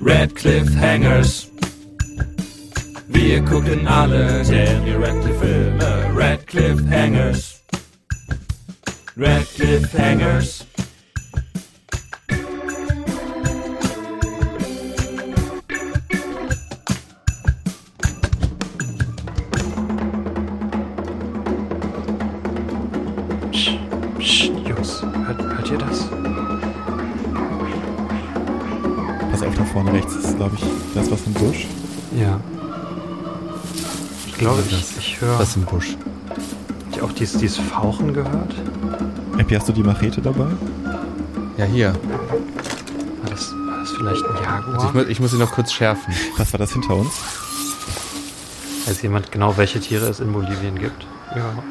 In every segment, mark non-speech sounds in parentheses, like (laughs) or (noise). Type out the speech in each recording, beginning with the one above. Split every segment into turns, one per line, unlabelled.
Red Cliffhangers. Wir gucken alle Daniel Radcliffe Filme. Red Cliffhangers. Red Cliffhangers.
Glaube ich, da ist was im Busch.
Ja. Ich glaube,
ist
ich, ich höre.
Was im Busch?
Habt ihr auch dieses, dieses Fauchen gehört?
Epi, hast du die Machete dabei?
Ja, hier.
War das, war das vielleicht ein
Also ich,
Jaguar?
mu ich muss ihn noch kurz schärfen.
Was war das hinter uns?
Weiß jemand genau, welche Tiere es in Bolivien gibt? Überhaupt?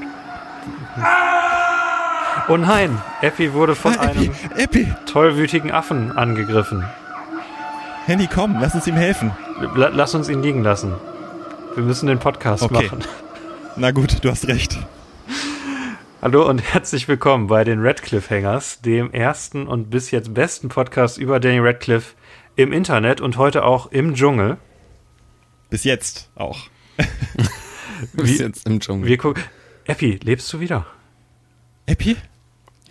Oh nein! Effi wurde von
Ah, Epi,
einem
Epi!
tollwütigen Affen angegriffen.
Henny, komm, lass uns ihm helfen.
La lass uns ihn liegen lassen. Wir müssen den Podcast
Okay.
machen.
Na gut, du hast recht.
Hallo und herzlich willkommen bei den Radcliffe Hangers, dem ersten und bis jetzt besten Podcast über Danny Radcliffe im Internet und heute auch im Dschungel.
Bis jetzt auch. (laughs)
Du bist jetzt im Dschungel.
Wir gucken. Epi, lebst du wieder?
Epi?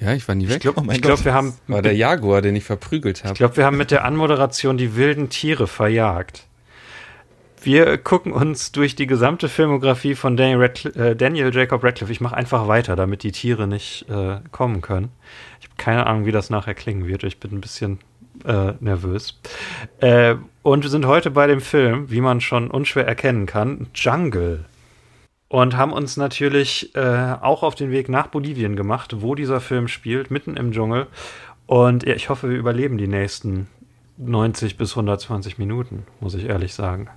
Ja, ich war nie
Ich
weg.
glaube,
Oh mein
ich glaub,
Gott.
wir haben,
war der Jaguar, den ich verprügelt
ich
habe.
glaube, wir haben mit der Anmoderation die wilden Tiere verjagt. Wir gucken uns durch die gesamte Filmografie von Daniel, Radcliffe, äh, Daniel Jacob Radcliffe. Ich mache einfach weiter, damit die Tiere nicht äh, kommen können. Ich habe keine Ahnung, wie das nachher klingen wird. Ich bin ein bisschen äh, nervös. Äh, und wir sind heute bei dem Film, wie man schon unschwer erkennen kann, Jungle. Und haben uns natürlich äh, auch auf den Weg nach Bolivien gemacht, wo dieser Film spielt, mitten im Dschungel. Und ja, ich hoffe, wir überleben die nächsten 90 bis 120 Minuten, muss ich ehrlich sagen.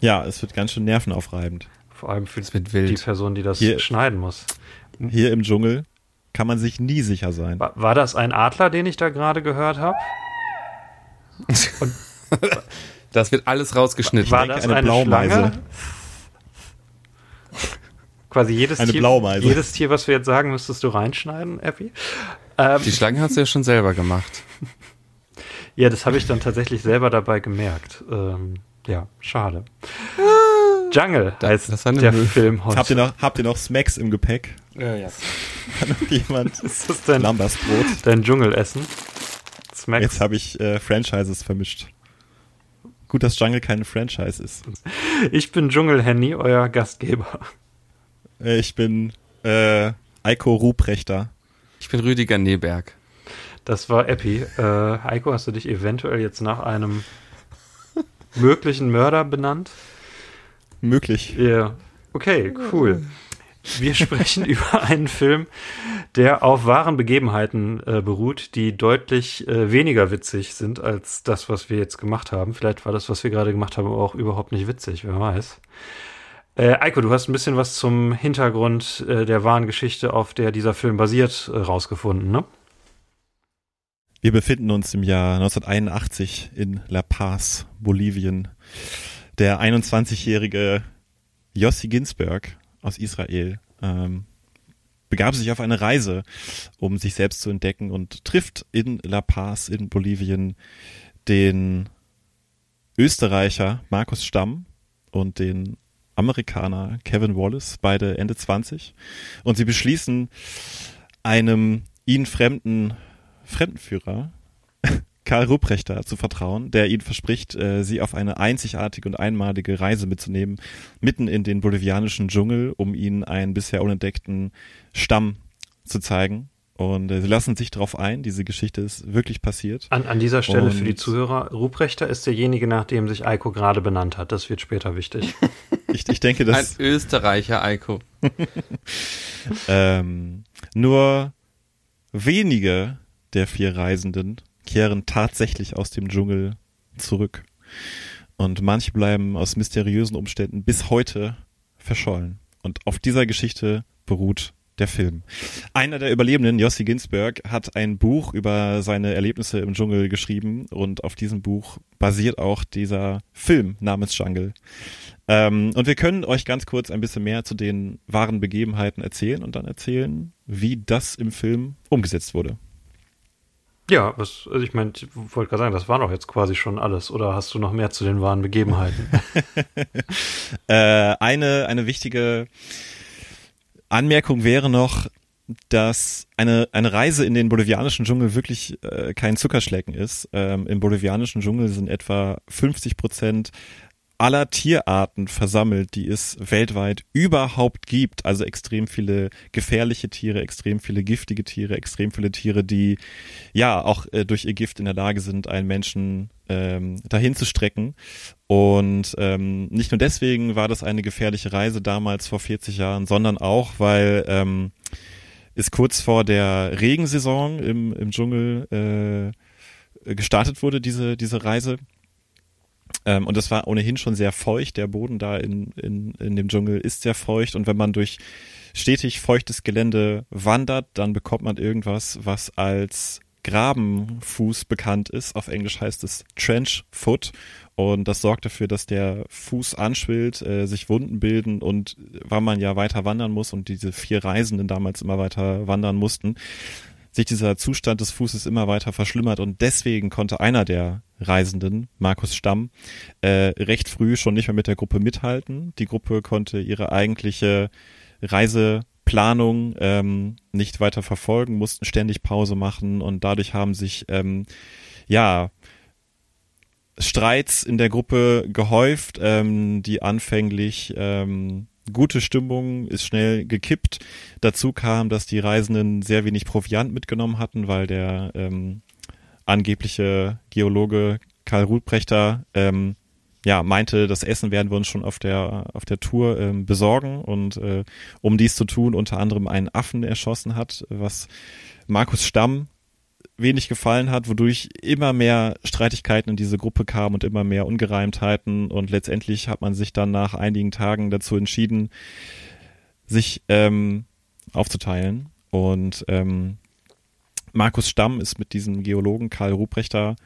Ja, es wird ganz schön nervenaufreibend.
Vor allem für die
wild.
Person, die das
Hier-
schneiden muss.
Hier im Dschungel kann man sich nie sicher sein.
War, war das ein Adler, den ich da gerade gehört habe? (laughs)
Das wird alles rausgeschnitten.
War das
eine
eine,
Blaumeise.
Schlange? (laughs) Quasi jedes
Eine
Tier,
Blaumeise.
jedes Tier, was wir jetzt sagen, müsstest du reinschneiden, Epi. Ähm,
Die Schlange hast du ja schon selber gemacht. (laughs)
ja, das habe ich dann tatsächlich selber dabei gemerkt. Ähm, ja, schade. Jungle
Da-
heißt
das
der
Müll.
Film heute.
Habt ihr noch, habt ihr noch Smacks im Gepäck?
Ja, ja. (laughs)
Kann noch jemand
Ist das dein,
Lambersbrot?
dein Dschungelessen? Smacks?
Jetzt habe ich äh, Franchises vermischt. Gut, dass Jungle kein Franchise ist.
Ich bin Dschungel-Henny, euer Gastgeber.
Ich bin äh, Eiko Ruprechter.
Ich bin Rüdiger Neberg.
Das war Epi. Äh, Heiko, hast du dich eventuell jetzt nach einem möglichen Mörder benannt?
Möglich.
Ja. Okay, cool. Wir sprechen (laughs) über einen Film, der auf wahren Begebenheiten äh, beruht, die deutlich äh, weniger witzig sind als das, was wir jetzt gemacht haben. Vielleicht war das, was wir gerade gemacht haben, auch überhaupt nicht witzig, wer weiß. Äh, Eiko, du hast ein bisschen was zum Hintergrund äh, der wahren Geschichte, auf der dieser Film basiert, äh, rausgefunden, ne?
Wir befinden uns im Jahr 1981 in La Paz, Bolivien. Der 21-jährige Yossi Ginsberg aus Israel ähm, begab sich auf eine Reise, um sich selbst zu entdecken und trifft in La Paz in Bolivien den Österreicher Markus Stamm und den Amerikaner Kevin Wallace, beide Ende 20. Und sie beschließen, einem ihnen fremden Fremdenführer Karl Rupprechter zu vertrauen, der ihnen verspricht, äh, sie auf eine einzigartige und einmalige Reise mitzunehmen, mitten in den bolivianischen Dschungel, um ihnen einen bisher unentdeckten Stamm zu zeigen. Und äh, sie lassen sich darauf ein, diese Geschichte ist wirklich passiert.
An, an dieser Stelle für die
Und-
Zuhörer, Ruprechter ist derjenige, nach dem sich Eiko gerade benannt hat. Das wird später wichtig. (laughs)
Ich, ich denke,
Ein
dass
Österreicher, Eiko. (laughs)
ähm, nur wenige der vier Reisenden kehren tatsächlich aus dem Dschungel zurück. Und manche bleiben aus mysteriösen Umständen bis heute verschollen. Und auf dieser Geschichte beruht der Film. Einer der Überlebenden, Jossi Ginsberg, hat ein Buch über seine Erlebnisse im Dschungel geschrieben und auf diesem Buch basiert auch dieser Film namens Jungle. Ähm, und wir können euch ganz kurz ein bisschen mehr zu den wahren Begebenheiten erzählen und dann erzählen, wie das im Film umgesetzt wurde.
Ja, was, also ich meine, ich wollte gerade sagen, das war doch jetzt quasi schon alles. Oder hast du noch mehr zu den wahren Begebenheiten? (laughs)
äh, eine, eine wichtige Anmerkung wäre noch, dass eine, eine Reise in den bolivianischen Dschungel wirklich äh, kein Zuckerschlecken ist. Ähm, Im bolivianischen Dschungel sind etwa 50 Prozent aller Tierarten versammelt, die es weltweit überhaupt gibt. Also extrem viele gefährliche Tiere, extrem viele giftige Tiere, extrem viele Tiere, die ja auch äh, durch ihr Gift in der Lage sind, einen Menschen ähm, dahin zu strecken. Und ähm, nicht nur deswegen war das eine gefährliche Reise damals vor 40 Jahren, sondern auch, weil ähm, es kurz vor der Regensaison im, im Dschungel äh, gestartet wurde, diese, diese Reise. Ähm, und es war ohnehin schon sehr feucht. Der Boden da in, in, in dem Dschungel ist sehr feucht. Und wenn man durch stetig feuchtes Gelände wandert, dann bekommt man irgendwas, was als Grabenfuß bekannt ist. Auf Englisch heißt es Trench Foot. Und das sorgt dafür, dass der Fuß anschwillt, äh, sich Wunden bilden und weil man ja weiter wandern muss und diese vier Reisenden damals immer weiter wandern mussten, sich dieser Zustand des Fußes immer weiter verschlimmert und deswegen konnte einer der Reisenden, Markus Stamm, äh, recht früh schon nicht mehr mit der Gruppe mithalten. Die Gruppe konnte ihre eigentliche Reiseplanung ähm, nicht weiter verfolgen, mussten ständig Pause machen und dadurch haben sich ähm, ja Streits in der Gruppe gehäuft, ähm, die anfänglich ähm, gute Stimmung ist schnell gekippt. Dazu kam, dass die Reisenden sehr wenig Proviant mitgenommen hatten, weil der ähm, angebliche Geologe Karl Ruprechter ähm, ja, meinte, das Essen werden wir uns schon auf der, auf der Tour ähm, besorgen und äh, um dies zu tun, unter anderem einen Affen erschossen hat, was Markus Stamm wenig gefallen hat, wodurch immer mehr Streitigkeiten in diese Gruppe kamen und immer mehr Ungereimtheiten. Und letztendlich hat man sich dann nach einigen Tagen dazu entschieden, sich ähm, aufzuteilen. Und ähm, Markus Stamm ist mit diesem Geologen Karl Ruprechter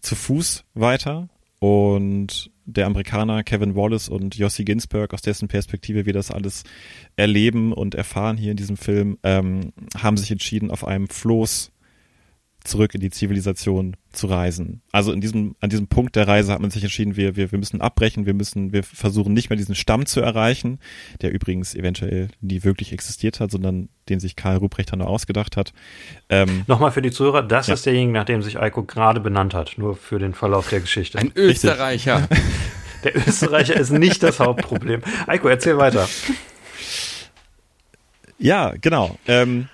zu Fuß weiter. Und der Amerikaner Kevin Wallace und Jossi Ginsberg, aus dessen Perspektive wir das alles erleben und erfahren hier in diesem Film, ähm, haben sich entschieden, auf einem Floß zurück in die Zivilisation zu reisen. Also in diesem, an diesem Punkt der Reise hat man sich entschieden, wir, wir, wir müssen abbrechen, wir müssen, wir versuchen nicht mehr diesen Stamm zu erreichen, der übrigens eventuell nie wirklich existiert hat, sondern den sich Karl Ruprechter nur ausgedacht hat.
Ähm, Nochmal für die Zuhörer, das ja. ist derjenige, nach dem sich Eiko gerade benannt hat, nur für den Verlauf der Geschichte.
Ein Österreicher. (laughs)
der Österreicher ist nicht das Hauptproblem. Eiko, erzähl weiter.
Ja, genau. Ähm,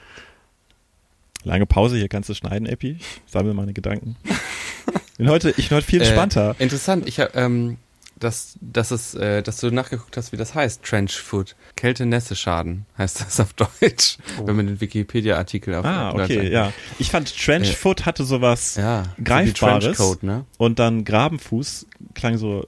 Lange Pause, hier kannst du schneiden, Epi. Ich sammle meine Gedanken. Ich bin heute, ich bin heute viel äh, entspannter.
Äh, interessant, ich habe, ähm, dass, dass, es, äh, dass du nachgeguckt hast, wie das heißt, Trench Food. Kälte-Nässe-Schaden heißt das auf Deutsch, oh. wenn man den Wikipedia-Artikel auf
Ah, okay, ja. Ich fand Trench Foot hatte sowas ja, Greifbares.
So ne?
Und dann Grabenfuß klang so,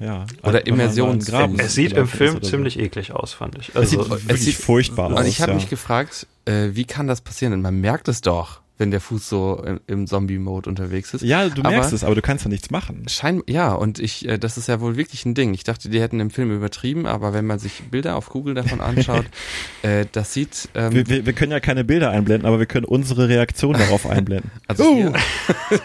ja.
Oder Immersions.
Es sieht im Film ziemlich so. eklig aus, fand ich.
Also, es sieht wirklich es sieht, furchtbar aus.
Und ich habe ja. mich gefragt, äh, wie kann das passieren? Und man merkt es doch wenn der Fuß so im, im Zombie-Mode unterwegs ist.
Ja, du merkst aber es, aber du kannst ja nichts machen.
Schein, ja, und ich, äh, das ist ja wohl wirklich ein Ding. Ich dachte, die hätten im Film übertrieben, aber wenn man sich Bilder auf Google davon anschaut, (laughs) äh, das sieht.
Ähm, wir, wir, wir, können ja keine Bilder einblenden, aber wir können unsere Reaktion darauf einblenden. (laughs)
Also uh. hier,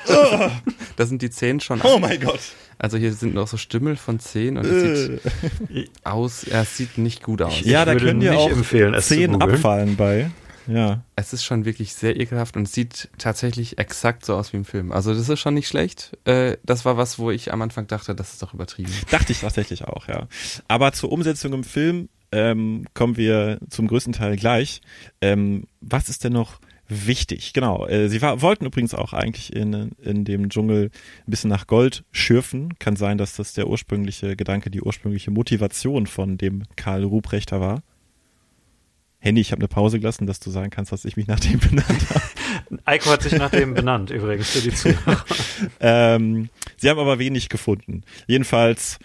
(laughs) da sind die Zehen schon.
Oh mein Gott.
Also hier sind noch so Stümmel von Zehen und es sieht äh. aus, ja, es sieht nicht gut aus.
Ja, da können dir auch empfehlen, Zehen abfallen bei. Ja.
Es ist schon wirklich sehr ekelhaft und sieht tatsächlich exakt so aus wie im Film. Also das ist schon nicht schlecht. Äh, das war was, wo ich am Anfang dachte, das ist doch übertrieben.
Dachte ich tatsächlich auch, ja. Aber zur Umsetzung im Film ähm, kommen wir zum größten Teil gleich. Ähm, was ist denn noch wichtig? Genau. Äh, sie war, wollten übrigens auch eigentlich in, in dem Dschungel ein bisschen nach Gold schürfen. Kann sein, dass das der ursprüngliche Gedanke, die ursprüngliche Motivation von dem Karl Ruprechter war. Handy, ich habe eine Pause gelassen, dass du sagen kannst, dass ich mich nach dem (laughs) benannt habe.
Eiko hat sich nach dem (laughs) benannt, übrigens, für die Zuhörer.
ähm, sie haben aber wenig gefunden. Jedenfalls,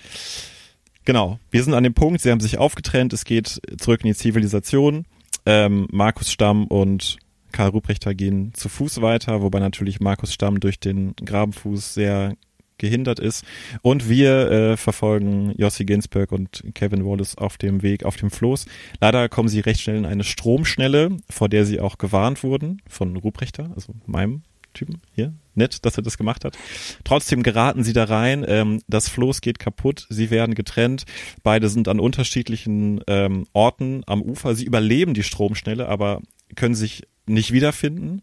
genau, wir sind an dem Punkt, sie haben sich aufgetrennt, es geht zurück in die Zivilisation. Ähm, Markus Stamm und Karl Ruprechter gehen zu Fuß weiter, wobei natürlich Markus Stamm durch den Grabenfuß sehr gehindert ist. Und wir äh, verfolgen Jossi Ginsberg und Kevin Wallace auf dem Weg auf dem Floß. Leider kommen sie recht schnell in eine Stromschnelle, vor der sie auch gewarnt wurden von Ruprechter, also meinem Typen hier. Nett, dass er das gemacht hat. Trotzdem geraten sie da rein. Ähm, das Floß geht kaputt. Sie werden getrennt. Beide sind an unterschiedlichen ähm, Orten am Ufer. Sie überleben die Stromschnelle, aber können sich nicht wiederfinden.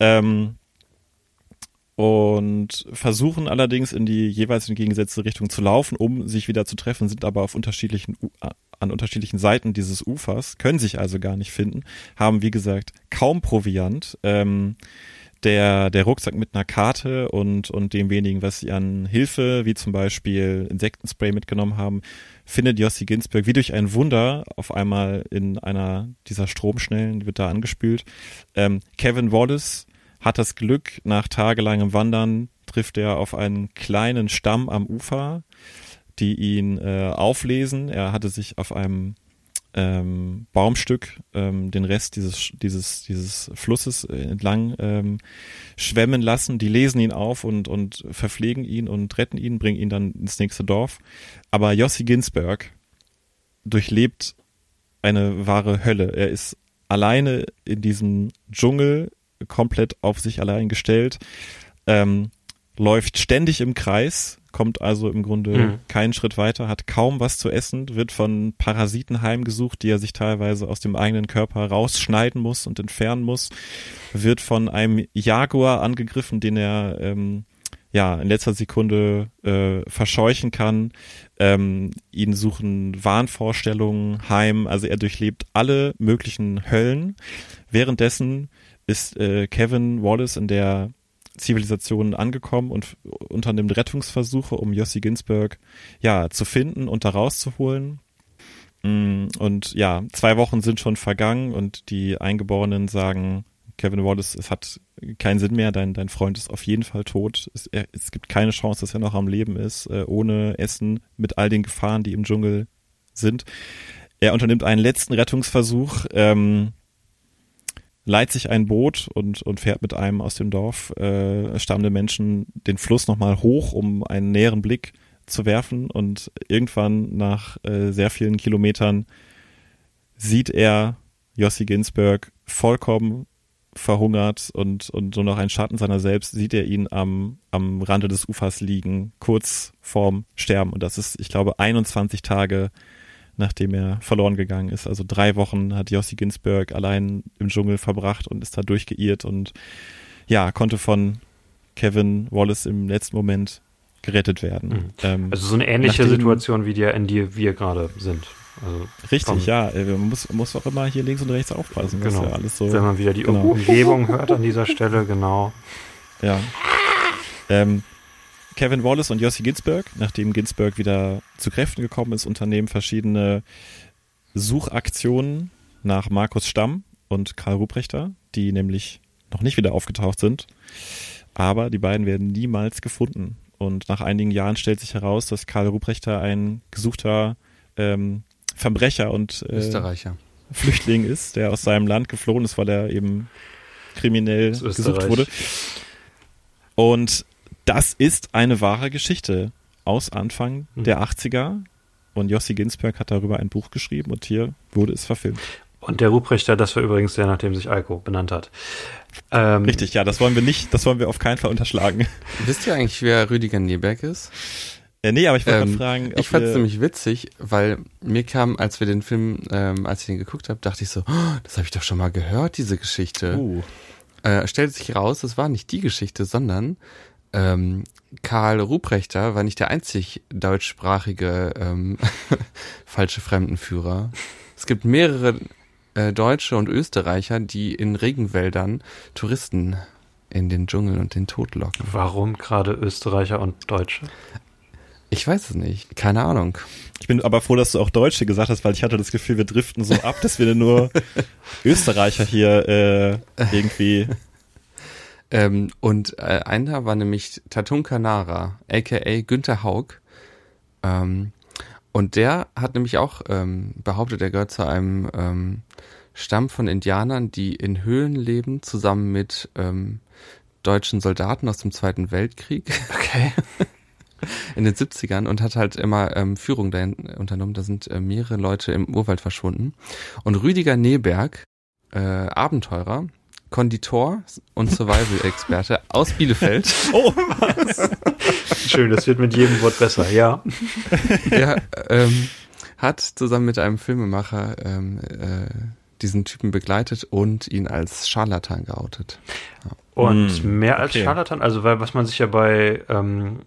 Ähm, und versuchen allerdings in die jeweils entgegengesetzte Richtung zu laufen, um sich wieder zu treffen, sind aber auf unterschiedlichen an unterschiedlichen Seiten dieses Ufers, können sich also gar nicht finden, haben wie gesagt kaum Proviant. Ähm, der, der Rucksack mit einer Karte und, und dem wenigen, was sie an Hilfe, wie zum Beispiel Insektenspray mitgenommen haben, findet Jossi Ginsberg wie durch ein Wunder auf einmal in einer dieser Stromschnellen, die wird da angespült. Ähm, Kevin Wallace hat das Glück, nach tagelangem Wandern trifft er auf einen kleinen Stamm am Ufer, die ihn äh, auflesen. Er hatte sich auf einem ähm, Baumstück ähm, den Rest dieses dieses dieses Flusses entlang ähm, schwemmen lassen. Die lesen ihn auf und und verpflegen ihn und retten ihn, bringen ihn dann ins nächste Dorf. Aber Jossi Ginsberg durchlebt eine wahre Hölle. Er ist alleine in diesem Dschungel komplett auf sich allein gestellt, ähm, läuft ständig im Kreis, kommt also im Grunde mhm. keinen Schritt weiter, hat kaum was zu essen, wird von Parasiten heimgesucht, die er sich teilweise aus dem eigenen Körper rausschneiden muss und entfernen muss, wird von einem Jaguar angegriffen, den er ähm, ja in letzter Sekunde äh, verscheuchen kann. Ähm, ihn suchen Wahnvorstellungen heim, also er durchlebt alle möglichen Höllen. Währenddessen ist äh, Kevin Wallace in der Zivilisation angekommen und unternimmt Rettungsversuche, um Jossi Ginsberg ja zu finden und da rauszuholen. Mm, und ja, zwei Wochen sind schon vergangen und die Eingeborenen sagen, Kevin Wallace, es hat keinen Sinn mehr, dein, dein Freund ist auf jeden Fall tot. Es, er, es gibt keine Chance, dass er noch am Leben ist, äh, ohne Essen, mit all den Gefahren, die im Dschungel sind. Er unternimmt einen letzten Rettungsversuch, ähm, leiht sich ein Boot und, und fährt mit einem aus dem Dorf äh, stammende Menschen den Fluss nochmal hoch, um einen näheren Blick zu werfen. Und irgendwann nach äh, sehr vielen Kilometern sieht er Jossi Ginsberg vollkommen verhungert und, und so noch ein Schatten seiner selbst, sieht er ihn am, am Rande des Ufers liegen, kurz vorm Sterben. Und das ist, ich glaube, 21 Tage nachdem er verloren gegangen ist. Also drei Wochen hat Jossi Ginsberg allein im Dschungel verbracht und ist da durchgeirrt und ja, konnte von Kevin Wallace im letzten Moment gerettet werden. Mhm.
Ähm, also so eine ähnliche nachdem, Situation, wie die, in die wir gerade sind.
Also richtig, ja. Äh, man muss, muss auch immer hier links und rechts aufpassen.
Genau. Ja so, Wenn man wieder die genau. Umgebung hört an dieser Stelle, genau.
Ja. Ähm, Kevin Wallace und Jossi Ginsberg, nachdem Ginsberg wieder zu Kräften gekommen ist, unternehmen verschiedene Suchaktionen nach Markus Stamm und Karl Ruprechter, die nämlich noch nicht wieder aufgetaucht sind. Aber die beiden werden niemals gefunden. Und nach einigen Jahren stellt sich heraus, dass Karl Ruprechter ein gesuchter ähm, Verbrecher und
äh, Österreicher.
Flüchtling ist, der aus seinem Land geflohen ist, weil er eben kriminell gesucht wurde. Und das ist eine wahre Geschichte aus Anfang mhm. der 80er. Und Jossi Ginsberg hat darüber ein Buch geschrieben und hier wurde es verfilmt.
Und der Ruprechter, das war übrigens der, nachdem sich Alko benannt hat.
Ähm, Richtig, ja, das wollen wir nicht, das wollen wir auf keinen Fall unterschlagen. (laughs)
Wisst ihr eigentlich, wer Rüdiger Neberg ist?
Äh, nee, aber ich wollte ähm, fragen.
Ich fand es nämlich witzig, weil mir kam, als wir den Film, ähm, als ich den geguckt habe, dachte ich so, oh, das habe ich doch schon mal gehört, diese Geschichte. Uh. Äh, stellt sich raus, das war nicht die Geschichte, sondern ähm, Karl Ruprechter war nicht der einzig deutschsprachige ähm, (laughs) falsche Fremdenführer. Es gibt mehrere äh, Deutsche und Österreicher, die in Regenwäldern Touristen in den Dschungel und den Tod locken.
Warum gerade Österreicher und Deutsche?
Ich weiß es nicht. Keine Ahnung.
Ich bin aber froh, dass du auch Deutsche gesagt hast, weil ich hatte das Gefühl, wir driften so ab, dass wir nur (laughs) Österreicher hier äh, irgendwie
ähm, und äh, einer war nämlich Tatun Kanara, aka Günther Haug. Ähm, und der hat nämlich auch ähm, behauptet, er gehört zu einem ähm, Stamm von Indianern, die in Höhlen leben, zusammen mit ähm, deutschen Soldaten aus dem Zweiten Weltkrieg.
Okay. (laughs)
in den 70ern und hat halt immer ähm, Führung dahin unternommen. Da sind äh, mehrere Leute im Urwald verschwunden. Und Rüdiger Neberg, äh, Abenteurer, Konditor und Survival-Experte aus Bielefeld. (laughs)
Oh,
Schön, das wird mit jedem Wort besser, ja.
Der ähm, hat zusammen mit einem Filmemacher ähm, äh, diesen Typen begleitet und ihn als Scharlatan geoutet.
Und
Hm,
mehr als
okay.
Charlatan, also weil was man sich ja bei, ähm,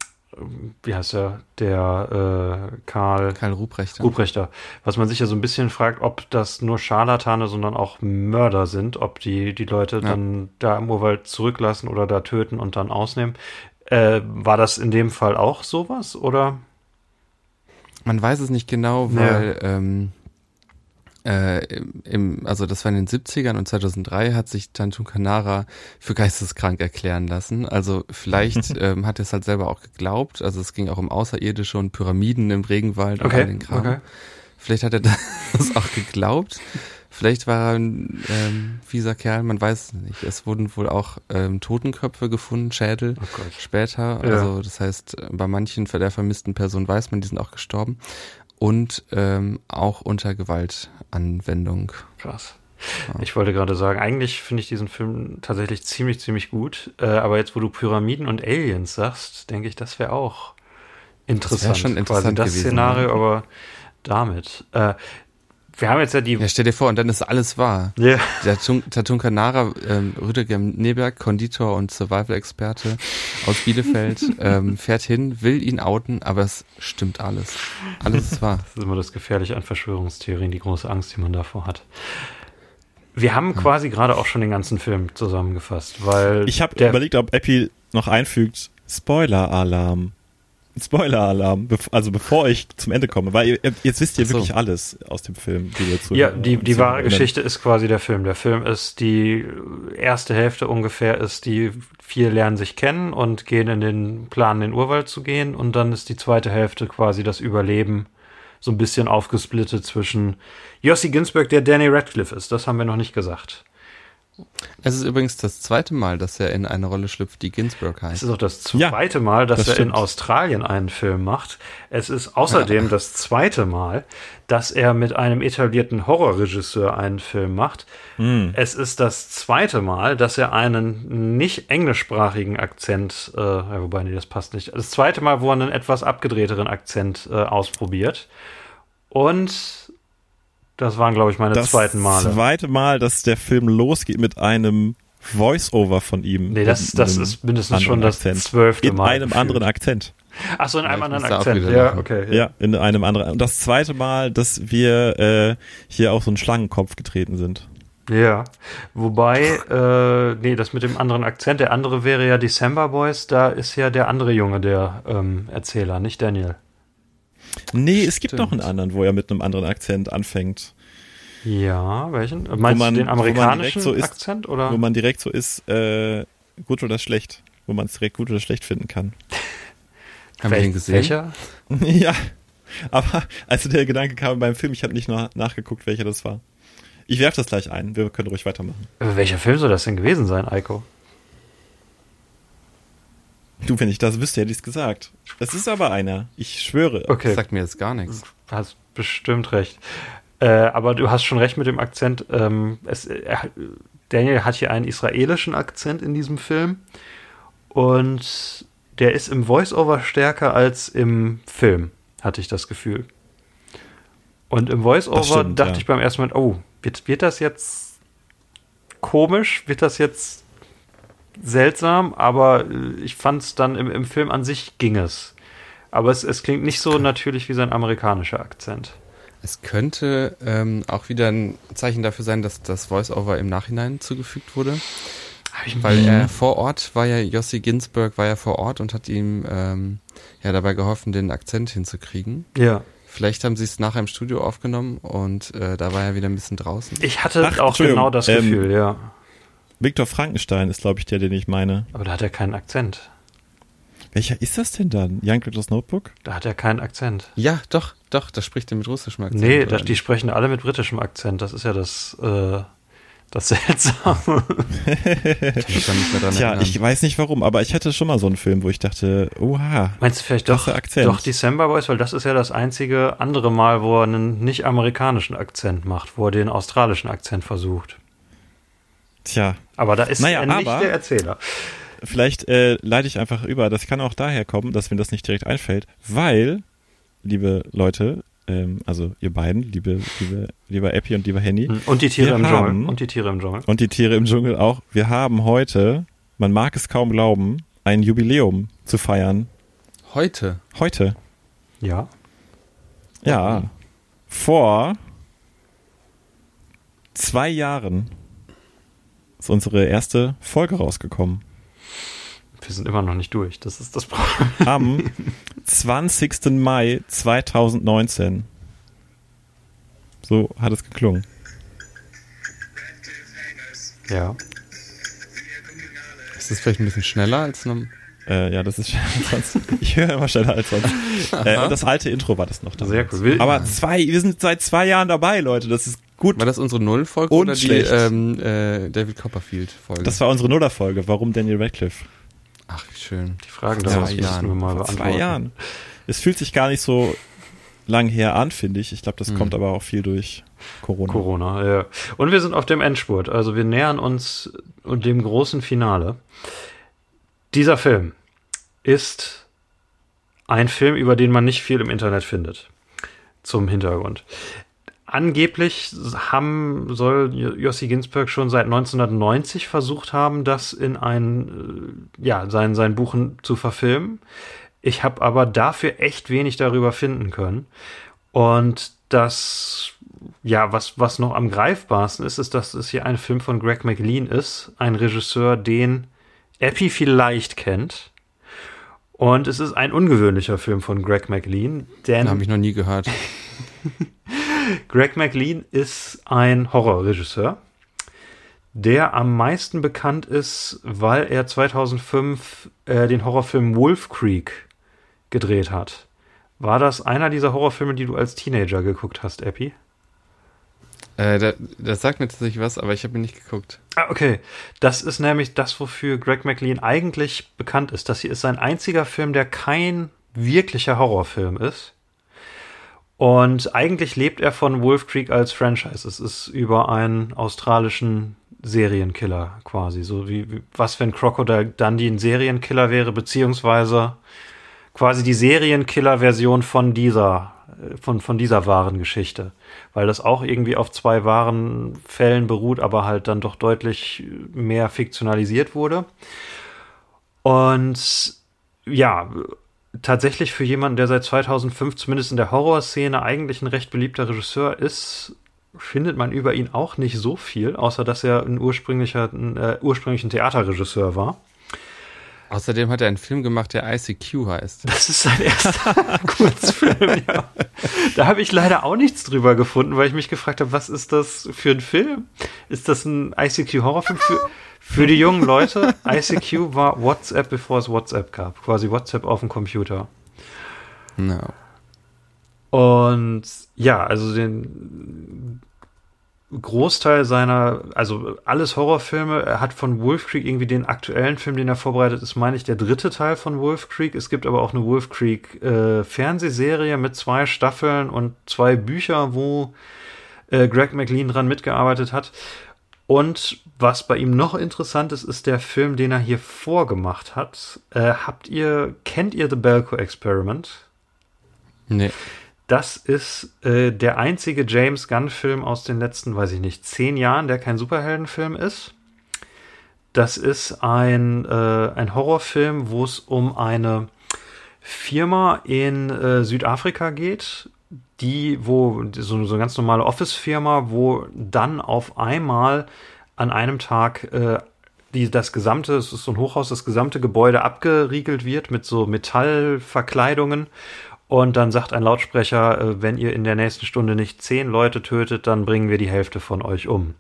wie heißt er, der äh, Karl
Karl Ruprechter.
Ruprechter, was man sich ja so ein bisschen fragt, ob das nur Scharlatane, sondern auch Mörder sind, ob die die Leute
Ja.
dann da im Urwald zurücklassen oder da töten und dann ausnehmen. Äh, war das in dem Fall auch sowas oder?
Man weiß es nicht genau, weil ähm, äh, im, also das war in den 70ern und 2003 hat sich Tantun Kanara für geisteskrank erklären lassen. Also vielleicht (laughs) ähm, hat er es halt selber auch geglaubt. Also es ging auch um Außerirdische und Pyramiden im Regenwald und all den Kram.
okay.
Vielleicht hat er (laughs) das auch geglaubt. Vielleicht war er ein ähm, fieser Kerl, man weiß es nicht. Es wurden wohl auch ähm, Totenköpfe gefunden, Schädel
Oh
später.
Ja.
Also das heißt, bei manchen der vermissten Personen weiß man, die sind auch gestorben. Und ähm, auch unter Gewaltanwendung.
Krass.
Ja.
Ich wollte gerade sagen, eigentlich finde ich diesen Film tatsächlich ziemlich, ziemlich gut. Äh, aber jetzt, wo du Pyramiden und Aliens sagst, denke ich, das wäre auch interessant.
schon
quasi
interessant
das
gewesen,
Szenario,
ne?
aber damit. Äh, wir haben jetzt ja die.
Ja, stell dir vor, und dann ist alles wahr.
Ja.
Der Tun- Tatun Kanara, ähm, Rüdiger Neberg, Konditor und Survival-Experte aus Bielefeld, (laughs) ähm, fährt hin, will ihn outen, aber es stimmt alles. Alles ist wahr.
Das ist immer das Gefährliche an Verschwörungstheorien, die große Angst, die man davor hat. Wir haben quasi gerade auch schon den ganzen Film zusammengefasst, weil
ich habe überlegt, ob Epi noch einfügt, Spoiler-Alarm. Spoiler-Alarm, also bevor ich zum Ende komme, weil ihr, jetzt wisst ihr
so.
wirklich alles aus dem Film, die ihr zu
Ja, die, die wahre
Zuhörern-
Geschichte ist quasi der Film. Der Film ist die erste Hälfte ungefähr ist, die vier lernen sich kennen und gehen in den Plan, in den Urwald zu gehen. Und dann ist die zweite Hälfte quasi das Überleben so ein bisschen aufgesplittet zwischen Jossi Ginsberg, der Danny Radcliffe ist. Das haben wir noch nicht gesagt.
Es ist übrigens das zweite Mal, dass er in eine Rolle schlüpft, die Ginsberg
Es
heißt.
ist auch das
Ja,
zweite Mal, dass
das
er in
stimmt.
Australien einen Film macht. Es ist außerdem (laughs) das zweite Mal, dass er mit einem etablierten Horrorregisseur einen Film macht.
Hm.
Es ist das zweite Mal, dass er einen nicht englischsprachigen Akzent, äh, ja, wobei, nee, das passt nicht. Das zweite Mal, wo er einen etwas abgedrehteren Akzent äh, ausprobiert. Und das waren, glaube ich, meine
das
zweiten Male.
zweite Mal, dass der Film losgeht mit einem Voice-Over von ihm.
nee, das, das ist mindestens schon das
Akzent.
zwölfte
In
Mal.
einem
gefühlt.
anderen Akzent.
Ach so, in einem
Ja, ich
anderen Akzent. Ja, okay.
Ja, in einem anderen. Und das zweite Mal, dass wir äh, hier auf so einen Schlangenkopf getreten sind.
Ja, wobei, äh, nee, das mit dem anderen Akzent, der andere wäre ja December Boys, da ist ja der andere Junge der ähm, Erzähler, nicht Daniel.
Nee, es gibt
Stimmt.
noch einen anderen, wo er mit einem anderen Akzent anfängt.
Ja, welchen? Meinst
man-
du den
wo man direkt
amerikanischen
so ist,
Akzent oder?
Wo man direkt so ist, äh, gut oder schlecht. Wo man es direkt gut oder schlecht finden kann. (laughs)
Haben wir
Wel-
den gesehen?
Welcher? (laughs)
ja, aber als der Gedanke kam beim Film, ich habe nicht nach, nachgeguckt, welcher das war. Ich werfe das gleich ein, wir können ruhig weitermachen.
Äh, Welcher Film soll das denn gewesen sein, Eiko?
Du, wenn ich das wüsste, hätte ich es gesagt. Es ist aber einer, ich schwöre.
Okay,
Das sagt mir jetzt gar nichts.
hast bestimmt recht. Äh, aber du hast schon recht mit dem Akzent. Ähm, es, er, Daniel hat hier einen israelischen Akzent in diesem Film und der ist im Voice-Over stärker als im Film, hatte ich das Gefühl. Und im Voice-Over
stimmt,
dachte
ja.
ich beim ersten Mal, oh, wird, wird das jetzt komisch? Wird das jetzt seltsam? Aber äh, ich fand es dann im, im Film an sich ging es. Aber es, es klingt nicht so natürlich wie sein amerikanischer Akzent.
Es könnte ähm, auch wieder ein Zeichen dafür sein, dass das Voice-Over im Nachhinein zugefügt wurde. Weil er vor Ort war ja, Jossi Ginsberg war ja vor Ort und hat ihm ähm, ja dabei geholfen, den Akzent hinzukriegen.
ja.
Vielleicht haben sie es nachher im Studio aufgenommen und äh, da war er wieder ein bisschen draußen.
Ich hatte
Ach,
auch genau das
ähm,
Gefühl, ja.
Viktor Frankenstein ist, glaube ich, der, den ich meine.
Aber da hat er keinen Akzent.
Welcher ist das denn dann? Young Critters Notebook?
Da hat er keinen Akzent.
Ja, doch, doch, das spricht er mit russischem Akzent.
nee, das, die sprechen alle mit britischem Akzent. Das ist ja das, äh, das (laughs) Seltsame.
da dran
Tja, ich weiß nicht warum, aber ich hatte schon mal so einen Film, wo ich dachte, oha.
Meinst du vielleicht doch,
Akzent.
doch December Boys? Weil das ist ja das einzige andere Mal, wo er einen nicht amerikanischen Akzent macht, wo er den australischen Akzent versucht.
Tja.
Aber da ist
naja,
er nicht
aber,
der Erzähler.
Vielleicht äh, leite ich einfach über. Das kann auch daher kommen, dass mir das nicht direkt einfällt, weil, liebe Leute, ähm, also ihr beiden, liebe, liebe, lieber Epi und lieber Henny.
Hm, Und die Tiere im
haben-
Dschungel. Und die Tiere im Dschungel.
Und die Tiere im Dschungel auch. Wir haben heute, man mag es kaum glauben, ein Jubiläum zu feiern.
Heute.
Heute.
Ja.
Ja. Vor zwei Jahren ist unsere erste Folge rausgekommen.
Wir sind immer noch nicht durch. Das ist das Problem.
Am (laughs) 20. Mai 2019. So hat es geklungen.
Ja.
Ist das vielleicht ein bisschen schneller als noch?
Äh, ja, das ist sonst. Ich höre immer schneller als sonst. (laughs) Äh, das alte Intro war das noch. damals.
Sehr cool.
Aber zwei, wir sind seit zwei Jahren dabei, Leute. Das ist gut.
War das unsere Nullfolge oder die
schlecht.
ähm, äh, David Copperfield-Folge?
Das war unsere Nullerfolge. Warum Daniel Radcliffe?
Ach, wie schön.
Die Fragen
Vor zwei Jahren.
wir mal
Vor
beantworten.
zwei Jahren. Es fühlt sich gar nicht so lang her an, finde ich. Ich glaube, das
Hm.
kommt aber auch viel durch Corona.
Corona, ja. Und wir sind auf dem Endspurt. Also wir nähern uns dem großen Finale. Dieser Film ist ein Film, über den man nicht viel im Internet findet. Zum Hintergrund. Angeblich haben, soll Jossi Ginsberg schon seit 1990 versucht haben, das in ein, äh, ja, sein, sein Buch zu verfilmen. Ich habe aber dafür echt wenig darüber finden können. Und das, ja, was, was noch am greifbarsten ist, ist, dass es hier ein Film von Greg McLean ist. Ein Regisseur, den Epi vielleicht kennt. Und es ist ein ungewöhnlicher Film von Greg McLean, denn
Den habe ich noch nie gehört. (laughs)
Greg McLean ist ein Horrorregisseur, der am meisten bekannt ist, weil er 2005 äh, den Horrorfilm Wolf Creek gedreht hat. War das einer dieser Horrorfilme, die du als Teenager geguckt hast, Epi?
Äh, da, das sagt mir tatsächlich was, aber ich habe ihn nicht geguckt.
Ah, okay. Das ist nämlich das, wofür Greg McLean eigentlich bekannt ist. Das hier ist sein einziger Film, der kein wirklicher Horrorfilm ist. Und eigentlich lebt er von Wolf Creek als Franchise. Es ist über einen australischen Serienkiller quasi. So wie, wie was, wenn Crocodile Dundee ein Serienkiller wäre, beziehungsweise quasi die Serienkiller-Version von dieser, äh, von, von dieser wahren Geschichte. Weil das auch irgendwie auf zwei wahren Fällen beruht, aber halt dann doch deutlich mehr fiktionalisiert wurde. Und ja, tatsächlich für jemanden, der seit 2005 zumindest in der Horrorszene eigentlich ein recht beliebter Regisseur ist, findet man über ihn auch nicht so viel, außer dass er ein ursprünglicher, ein, äh, ursprünglich ein Theaterregisseur war.
Außerdem hat er einen Film gemacht, der ICQ heißt.
Das ist sein erster (laughs) Kurzfilm, ja. Da habe ich leider auch nichts drüber gefunden, weil ich mich gefragt habe, was ist das für ein Film? Ist das ein ICQ-Horrorfilm für, für die jungen Leute? ICQ war WhatsApp, bevor es WhatsApp gab. Quasi WhatsApp auf dem Computer.
No.
Und ja, also den Großteil seiner, also alles Horrorfilme, er hat von Wolf Creek irgendwie den aktuellen Film, den er vorbereitet ist, meine ich, der dritte Teil von Wolf Creek. Es gibt aber auch eine Wolf Creek äh, Fernsehserie mit zwei Staffeln und zwei Bücher, wo äh, Greg McLean dran mitgearbeitet hat. Und was bei ihm noch interessant ist, ist der Film, den er hier vorgemacht hat. Äh, habt ihr, kennt ihr The Belko Experiment?
Nee.
Das ist äh, der einzige James Gunn-Film aus den letzten, weiß ich nicht, zehn Jahren, der kein Superheldenfilm ist. Das ist ein, äh, ein Horrorfilm, wo es um eine Firma in äh, Südafrika geht, die, wo, so, so eine ganz normale Office-Firma, wo dann auf einmal an einem Tag äh, die, das gesamte, es ist so ein Hochhaus, das gesamte Gebäude abgeriegelt wird mit so Metallverkleidungen und dann sagt ein Lautsprecher, äh, wenn ihr in der nächsten Stunde nicht zehn Leute tötet, dann bringen wir die Hälfte von euch um.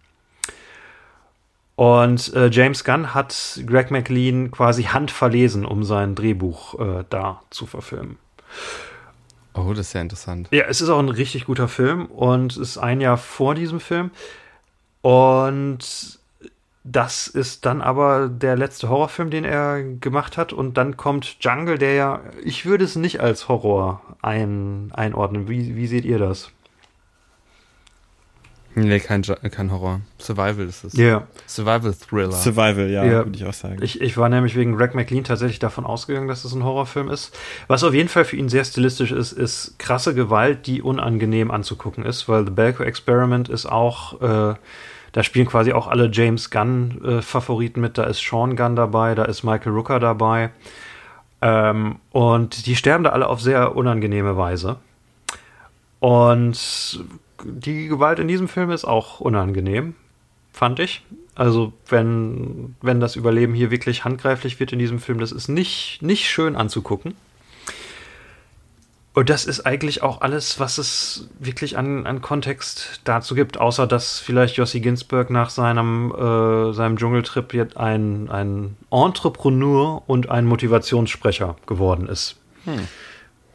Und äh, James Gunn hat Greg McLean quasi handverlesen, um sein Drehbuch äh, da zu verfilmen.
Oh, das ist ja interessant.
Ja, es ist auch ein richtig guter Film und es ist ein Jahr vor diesem Film. Und das ist dann aber der letzte Horrorfilm, den er gemacht hat. Und dann kommt Jungle, der ja, ich würde es nicht als Horror ein, einordnen. Wie, wie seht ihr das?
Nee, kein, kein Horror. Survival ist es.
Ja.
Survival Thriller.
Survival, ja,
Ja.
würde ich auch sagen.
Ich, ich war nämlich wegen Greg McLean tatsächlich davon ausgegangen, dass es ein Horrorfilm ist. Was auf jeden Fall für ihn sehr stilistisch ist, ist krasse Gewalt, die unangenehm anzugucken ist, weil The Belko Experiment ist auch, äh, da spielen quasi auch alle James Gunn-Favoriten mit. Da ist Sean Gunn dabei, da ist Michael Rooker dabei. Ähm, und die sterben da alle auf sehr unangenehme Weise. Und die Gewalt in diesem Film ist auch unangenehm, fand ich. Also, wenn, wenn das Überleben hier wirklich handgreiflich wird in diesem Film, das ist nicht, nicht schön anzugucken. Und das ist eigentlich auch alles, was es wirklich an, an Kontext dazu gibt, außer dass vielleicht Jossi Ginsberg nach seinem, äh, seinem Dschungeltrip jetzt ein, ein Entrepreneur und ein Motivationssprecher geworden ist.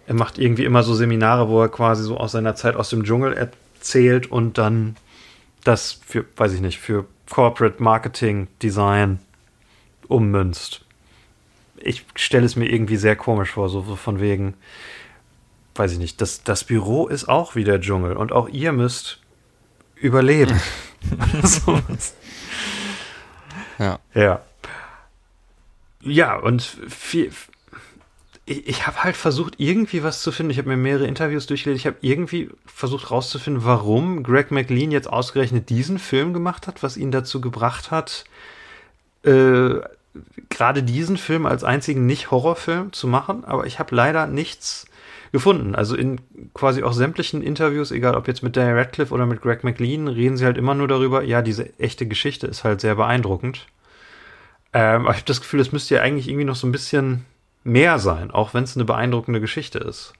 Er macht irgendwie immer so Seminare, wo er quasi so aus seiner Zeit aus dem Dschungel erzählt und dann das für, weiß ich nicht, für Corporate Marketing Design ummünzt. Ich stelle es mir irgendwie sehr komisch vor, so so von wegen, weiß ich nicht, das, das Büro ist auch wie der Dschungel und auch ihr müsst überleben. (laughs) so.
Ja.
Ja. Ja, und viel, ich, ich habe halt versucht, irgendwie was zu finden. Ich habe mir mehrere Interviews durchgelesen. Ich habe irgendwie versucht rauszufinden, warum Greg McLean jetzt ausgerechnet diesen Film gemacht hat, was ihn dazu gebracht hat, äh, gerade diesen Film als einzigen Nicht-Horrorfilm zu machen. Aber ich habe leider nichts gefunden. Also in quasi auch sämtlichen Interviews, egal ob jetzt mit Daniel Radcliffe oder mit Greg McLean, reden sie halt immer nur darüber, ja, diese echte Geschichte ist halt sehr beeindruckend. Ähm, aber ich habe das Gefühl, es müsste ja eigentlich irgendwie noch so ein bisschen mehr sein, auch wenn es eine beeindruckende Geschichte ist.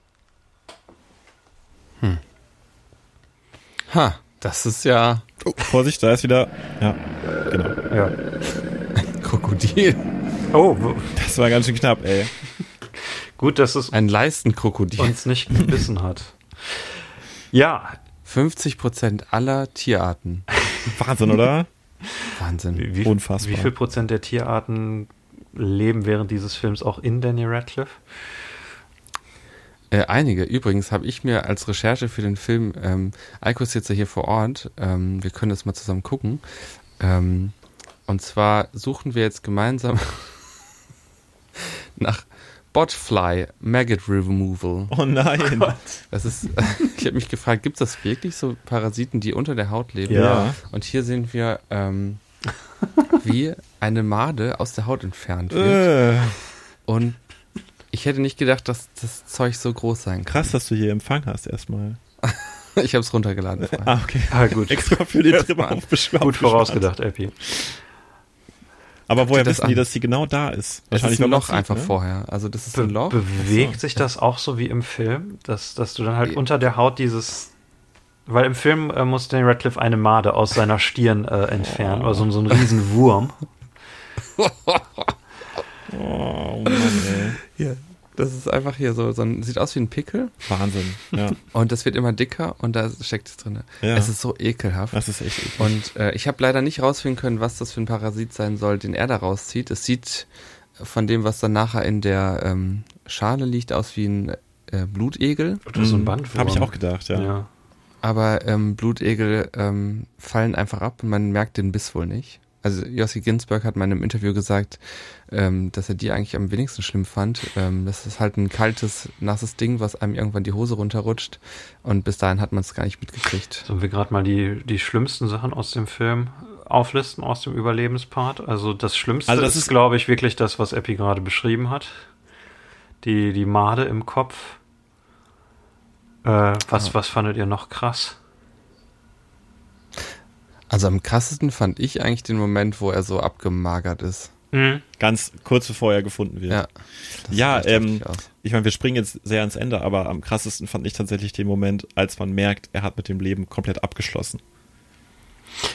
Ha, das ist ja
Oh, Vorsicht, da ist wieder. Ja, genau.
Ja. (laughs)
Krokodil.
Oh,
Das war ganz schön knapp, ey.
Gut, dass es
Ein Leistenkrokodil.
uns nicht gebissen hat. Ja,
50 Prozent aller Tierarten.
Wahnsinn, oder? (laughs)
Wahnsinn.
wie,
Unfassbar.
wie viel Prozent der Tierarten leben während dieses Films auch in Daniel Radcliffe?
Äh, einige. Übrigens habe ich mir als Recherche für den Film, ähm, Eiko ist jetzt ja hier vor Ort, ähm, wir können das mal zusammen gucken. Ähm, und zwar suchen wir jetzt gemeinsam (laughs) nach Botfly Maggot Removal.
Oh nein.
Das ist, (laughs) ich habe mich gefragt, gibt es das wirklich so Parasiten, die unter der Haut leben?
Ja.
Und hier sehen wir, ähm, (laughs) wie eine Made aus der Haut entfernt wird.
Äh,
Und ich hätte nicht gedacht, dass das Zeug so groß sein kann.
krass, dass du hier Empfang hast erstmal. (laughs)
Ich habe es runtergeladen. vorher.
Ah, okay.
Ah, gut.
Extra für den Trip aufbeschwört.
Gut vorausgedacht, Epi.
Aber woher wissen die,
an?
dass sie genau da ist?
Es ist ein Loch
sieht,
einfach
ne?
vorher. Also das ist
Be
ein Loch.
bewegt sich das auch so wie im Film, dass, dass du dann halt
Ja.
unter der Haut dieses. Weil im Film äh, muss Daniel Radcliffe eine Made aus seiner Stirn äh, entfernen, oder so, so ein riesen Wurm. (laughs)
Oh Mann, ey.
Das ist einfach hier so, so ein, sieht aus wie ein Pickel
Wahnsinn. Ja,
und das wird immer dicker und da steckt es drin.
Ja.
Es ist so ekelhaft.
das ist echt eklig.
Und äh, ich habe leider nicht rausfinden können, was das für ein Parasit sein soll, den er da rauszieht. Es sieht von dem, was dann nachher in der ähm, Schale liegt, aus wie ein äh, Blutegel.
Oder so ein Bandwurm.
Habe ich auch gedacht, ja.
Ja.
Aber ähm, Blutegel ähm, fallen einfach ab und man merkt den Biss wohl nicht. Also Jossi Ginsberg hat mal in einem Interview gesagt, ähm, dass er die eigentlich am wenigsten schlimm fand. Ähm, das ist halt ein kaltes, nasses Ding, was einem irgendwann die Hose runterrutscht. Und bis dahin hat man es gar nicht mitgekriegt.
Sollen wir gerade mal die, die schlimmsten Sachen aus dem Film auflisten, aus dem Überlebenspart? Also das Schlimmste
Also das
ist,
ist-
glaube ich, wirklich das, was Epi gerade beschrieben hat. Die, die Made im Kopf. Äh, was,
Ja.
was fandet ihr noch krass?
Also am krassesten fand ich eigentlich den Moment, wo er so abgemagert ist.
Mhm.
Ganz kurz bevor er gefunden wird.
Ja.
Ja, ähm. Ich meine, wir springen jetzt sehr ans Ende, aber am krassesten fand ich tatsächlich den Moment, als man merkt, er hat mit dem Leben komplett abgeschlossen.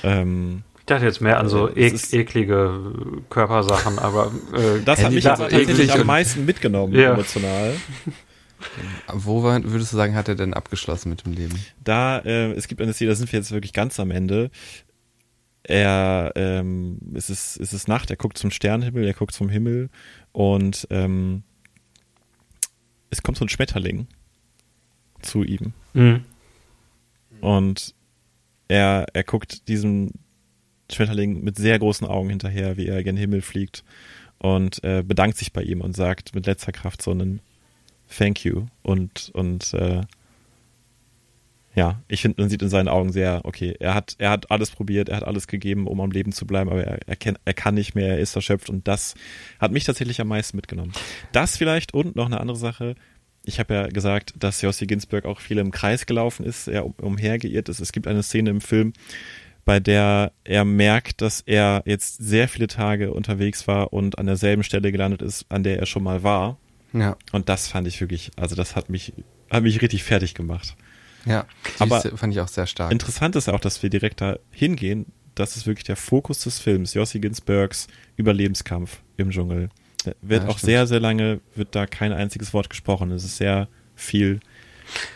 Ähm,
Ich dachte jetzt mehr an so
Äh,
ek
ist-
eklige Körpersachen, aber äh,
das
Äh,
hat mich
da-
tatsächlich am meisten mitgenommen,
Ja.
emotional.
Wo war, würdest du sagen, hat er denn abgeschlossen mit dem Leben?
Da, äh, es gibt eine Szene, da sind wir jetzt wirklich ganz am Ende. Er, ähm, es ist, es ist Nacht, er guckt zum Sternenhimmel, er guckt zum Himmel und ähm, es kommt so ein Schmetterling zu ihm.
mhm.
Und er, er guckt diesem Schmetterling mit sehr großen Augen hinterher, wie er gen Himmel fliegt und äh, bedankt sich bei ihm und sagt mit letzter Kraft so einen Thank you und und äh, ja, ich finde, man sieht in seinen Augen sehr, okay, er hat, er hat alles probiert, er hat alles gegeben, um am Leben zu bleiben, aber er, er, kann, er kann nicht mehr, er ist erschöpft und das hat mich tatsächlich am meisten mitgenommen. Das vielleicht und noch eine andere Sache. Ich habe ja gesagt, dass Jossi Ginsberg auch viel im Kreis gelaufen ist, er um, umhergeirrt ist. Es gibt eine Szene im Film, bei der er merkt, dass er jetzt sehr viele Tage unterwegs war und an derselben Stelle gelandet ist, an der er schon mal war.
Ja.
Und das fand ich wirklich, also das hat mich, hat mich richtig fertig gemacht.
Ja,
Aber
fand ich auch sehr stark.
Interessant ist auch, dass wir direkt da hingehen. Das ist wirklich der Fokus des Films. Jossi Ginsbergs Überlebenskampf im Dschungel. Da wird
Ja,
auch
stimmt.
sehr, sehr lange, wird da kein einziges Wort gesprochen. Es ist sehr viel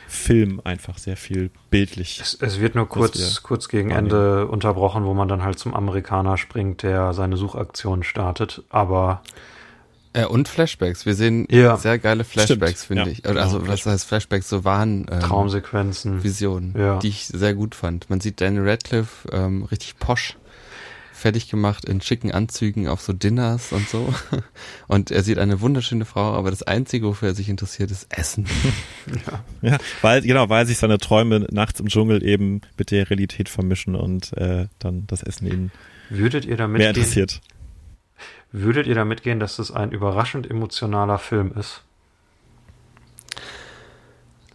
Film einfach, sehr viel bildlich.
Es, es wird nur kurz,
wir
kurz gegen. Ende unterbrochen, wo man dann halt zum Amerikaner springt, der seine Suchaktion startet. Aber
Äh, und Flashbacks. Wir sehen
Ja.
sehr geile Flashbacks, finde
Ja,
ich. Also,
genau,
was heißt Flashbacks? So waren ähm,
Traumsequenzen.
Visionen,
Ja.
die ich sehr gut fand. Man sieht Daniel Radcliffe ähm, richtig posch fertig gemacht in schicken Anzügen auf so Dinners und so. (laughs) Und er sieht eine wunderschöne Frau, aber das Einzige, wofür er sich interessiert, ist Essen. (laughs)
Ja, weil, genau, weil sich seine Träume nachts im Dschungel eben mit der Realität vermischen und äh, dann das Essen ihn
Würdet ihr da
mehr interessiert.
Würdet ihr da mitgehen, dass es ein überraschend emotionaler Film ist?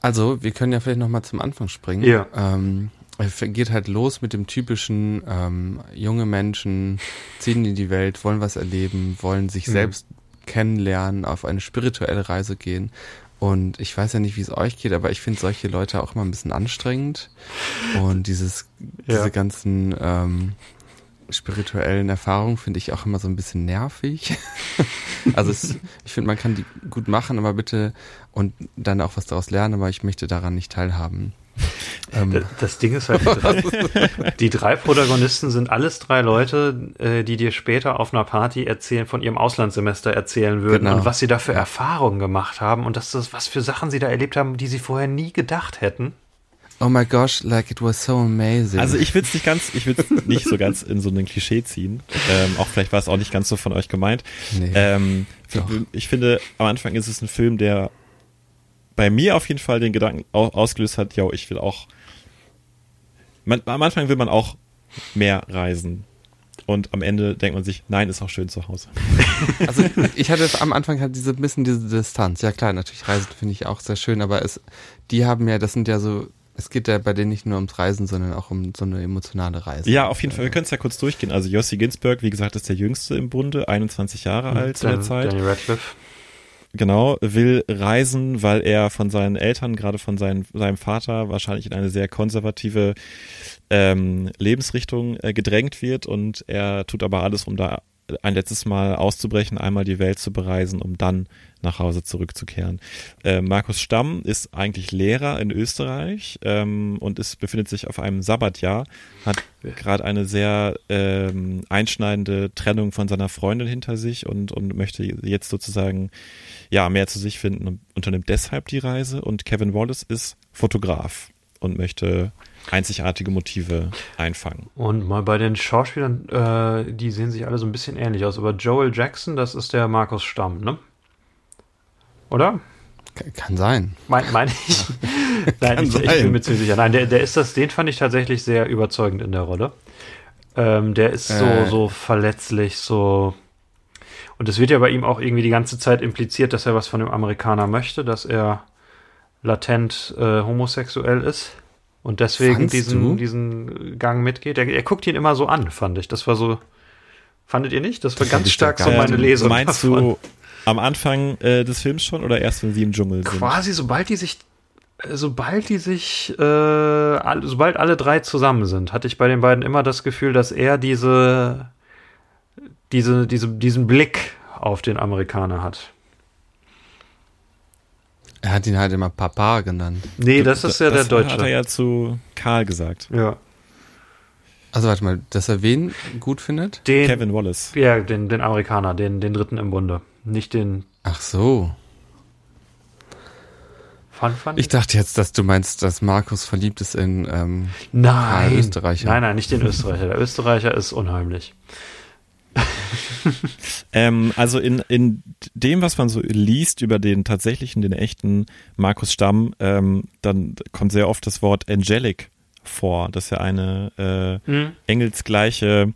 Also, wir können ja vielleicht nochmal zum Anfang springen.
Ja.
Ähm, es geht halt los mit dem typischen, ähm, junge Menschen ziehen in die Welt, wollen was erleben, wollen sich
Mhm.
selbst kennenlernen, auf eine spirituelle Reise gehen. Und ich weiß ja nicht, wie es euch geht, aber ich finde solche Leute auch immer ein bisschen anstrengend. Und dieses,
Ja.
diese ganzen ähm, spirituellen Erfahrungen finde ich auch immer so ein bisschen nervig. (laughs) also es, ich finde, man kann die gut machen, aber bitte und dann auch was daraus lernen, aber ich möchte daran nicht teilhaben. Ähm,
D- Das Ding ist halt, die drei, (laughs) die drei Protagonisten sind alles drei Leute, äh, die dir später auf einer Party erzählen, von ihrem Auslandssemester erzählen würden
Genau.
und was sie da für Erfahrungen gemacht haben und dass das, was für Sachen sie da erlebt haben, die sie vorher nie gedacht hätten.
Oh my gosh, like it was so amazing.
Also ich will es nicht ganz, ich will es (laughs) nicht so ganz in so einen Klischee ziehen. Ähm, auch vielleicht war es auch nicht ganz so von euch gemeint.
nee.
Ähm, ich finde, am Anfang ist es ein Film, der bei mir auf jeden Fall den Gedanken au- ausgelöst hat, ja, ich will auch. Man, am Anfang will man auch mehr reisen. Und am Ende denkt man sich, nein, ist auch schön zu Hause. (laughs)
Also (laughs) ich hatte am Anfang halt diese bisschen diese Distanz. Ja klar, natürlich Reisen finde ich auch sehr schön, aber es, die haben ja, das sind ja so, es geht ja bei denen nicht nur ums Reisen, sondern auch um so eine emotionale Reise.
Ja, auf jeden Fall. Wir können es ja kurz durchgehen. Also Jossi Ginsberg, wie gesagt, ist der Jüngste im Bunde, 21 Jahre alt zu der Zeit.
Daniel Radcliffe.
Genau, will reisen, weil er von seinen Eltern, gerade von seinen, seinem Vater, wahrscheinlich in eine sehr konservative ähm, Lebensrichtung äh, gedrängt wird und er tut aber alles, um da ein letztes Mal auszubrechen, einmal die Welt zu bereisen, um dann nach Hause zurückzukehren. Äh, Markus Stamm ist eigentlich Lehrer in Österreich ähm, und ist, befindet sich auf einem Sabbatjahr, hat gerade eine sehr ähm, einschneidende Trennung von seiner Freundin hinter sich und, und möchte jetzt sozusagen ja mehr zu sich finden und unternimmt deshalb die Reise. Und Kevin Wallace ist Fotograf und möchte einzigartige Motive einfangen.
Und mal bei den Schauspielern, äh, die sehen sich alle so ein bisschen ähnlich aus. Aber Joel Jackson, das ist der Markus Stamm, ne? Oder?
Kann sein.
Mein, meine ich? (laughs) Nein, ich, ich bin mir ziemlich sicher. Nein, der, der ist das, den fand ich tatsächlich sehr überzeugend in der Rolle. Ähm, der ist so,
Äh.
so verletzlich, so. Und es wird ja bei ihm auch irgendwie die ganze Zeit impliziert, dass er was von dem Amerikaner möchte, dass er latent äh, homosexuell ist und deswegen
Fandst
diesen,
du?
diesen Gang mitgeht. Er, er guckt ihn immer so an, fand ich. Das war so. Fandet ihr nicht? Das war
Das
ganz stark so meine Lesung.
Meinst
davon.
du am Anfang äh, des Films schon oder erst, wenn sie im Dschungel sind?
quasi sobald die sich äh, sobald die sich äh, alle, sobald alle drei zusammen sind, hatte ich bei den beiden immer das Gefühl, dass er diese diese diese diesen Blick auf den Amerikaner hat.
Er hat ihn halt immer Papa genannt.
Nee, das ist ja der
das
Deutsche.
hat er ja zu Karl gesagt.
ja.
Also warte mal, dass er wen gut findet?
Den
Kevin Wallace.
ja, den den Amerikaner, den den dritten im Bunde, nicht den
Ach so.
fand, fand
Ich dachte jetzt, dass du meinst, dass Markus verliebt ist in ähm,
nein,
Karl Österreicher.
nein, nein, nicht den Österreicher. Der Österreicher ist unheimlich. (laughs)
Ähm, also in, in dem, was man so liest über den tatsächlichen, den echten Markus Stamm, ähm, dann kommt sehr oft das Wort angelic vor, dass er eine äh,
Mhm.
engelsgleiche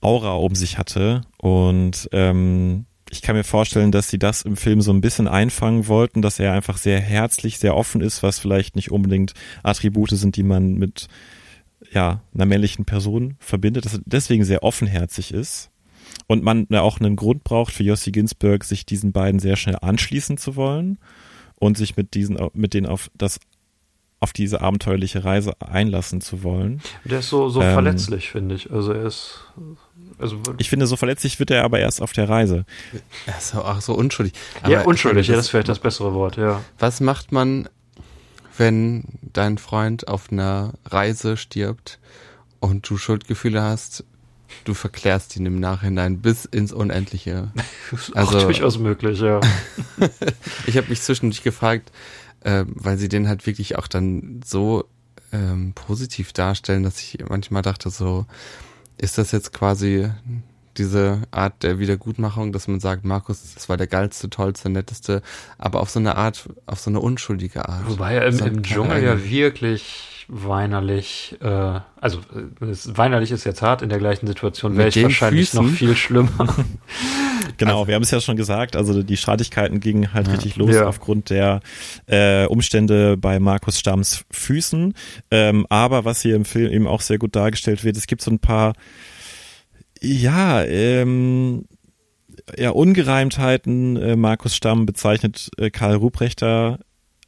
Aura um sich hatte. Und ähm, ich kann mir vorstellen, dass sie das im Film so ein bisschen einfangen wollten, dass er einfach sehr herzlich, sehr offen ist, was vielleicht nicht unbedingt Attribute sind, die man mit ja, einer männlichen Person verbindet, dass er deswegen sehr offenherzig ist. Und man auch einen Grund braucht für Jossi Ginsburg, sich diesen beiden sehr schnell anschließen zu wollen und sich mit diesen, mit denen auf das, auf diese abenteuerliche Reise einlassen zu wollen.
Der ist so, so
Ähm.
verletzlich, finde ich. Also er ist, also
Ich finde, so verletzlich wird er aber erst auf der Reise.
Ach so, ach so unschuldig.
ja,
Aber
unschuldig,
ich
ja, das ist vielleicht das bessere Wort, ja.
Was macht man, wenn dein Freund auf einer Reise stirbt und du Schuldgefühle hast? Du verklärst ihn im Nachhinein bis ins Unendliche. (laughs)
Das ist
Also-
auch durchaus möglich, ja. (laughs)
Ich habe mich zwischendurch gefragt, äh, weil sie den halt wirklich auch dann so ähm, positiv darstellen, dass ich manchmal dachte so, ist das jetzt quasi diese Art der Wiedergutmachung, dass man sagt, Markus, das war der geilste, tollste, netteste, aber auf so eine Art, auf so eine unschuldige Art.
Wobei er im, im Dschungel ja
eigene-
weinerlich, äh, also äh, es, weinerlich ist jetzt hart, in der gleichen Situation wäre ich wahrscheinlich
Füßen?
noch viel schlimmer. (laughs)
Genau, wir haben es ja schon gesagt, also die Streitigkeiten gingen halt
Ja.
richtig los
Ja.
aufgrund der äh, Umstände bei Markus Stamms Füßen. Ähm, aber was hier im Film eben auch sehr gut dargestellt wird, es gibt so ein paar, ja, ähm, ja, Ungereimtheiten. Äh, Markus Stamm bezeichnet äh, Karl Ruprechter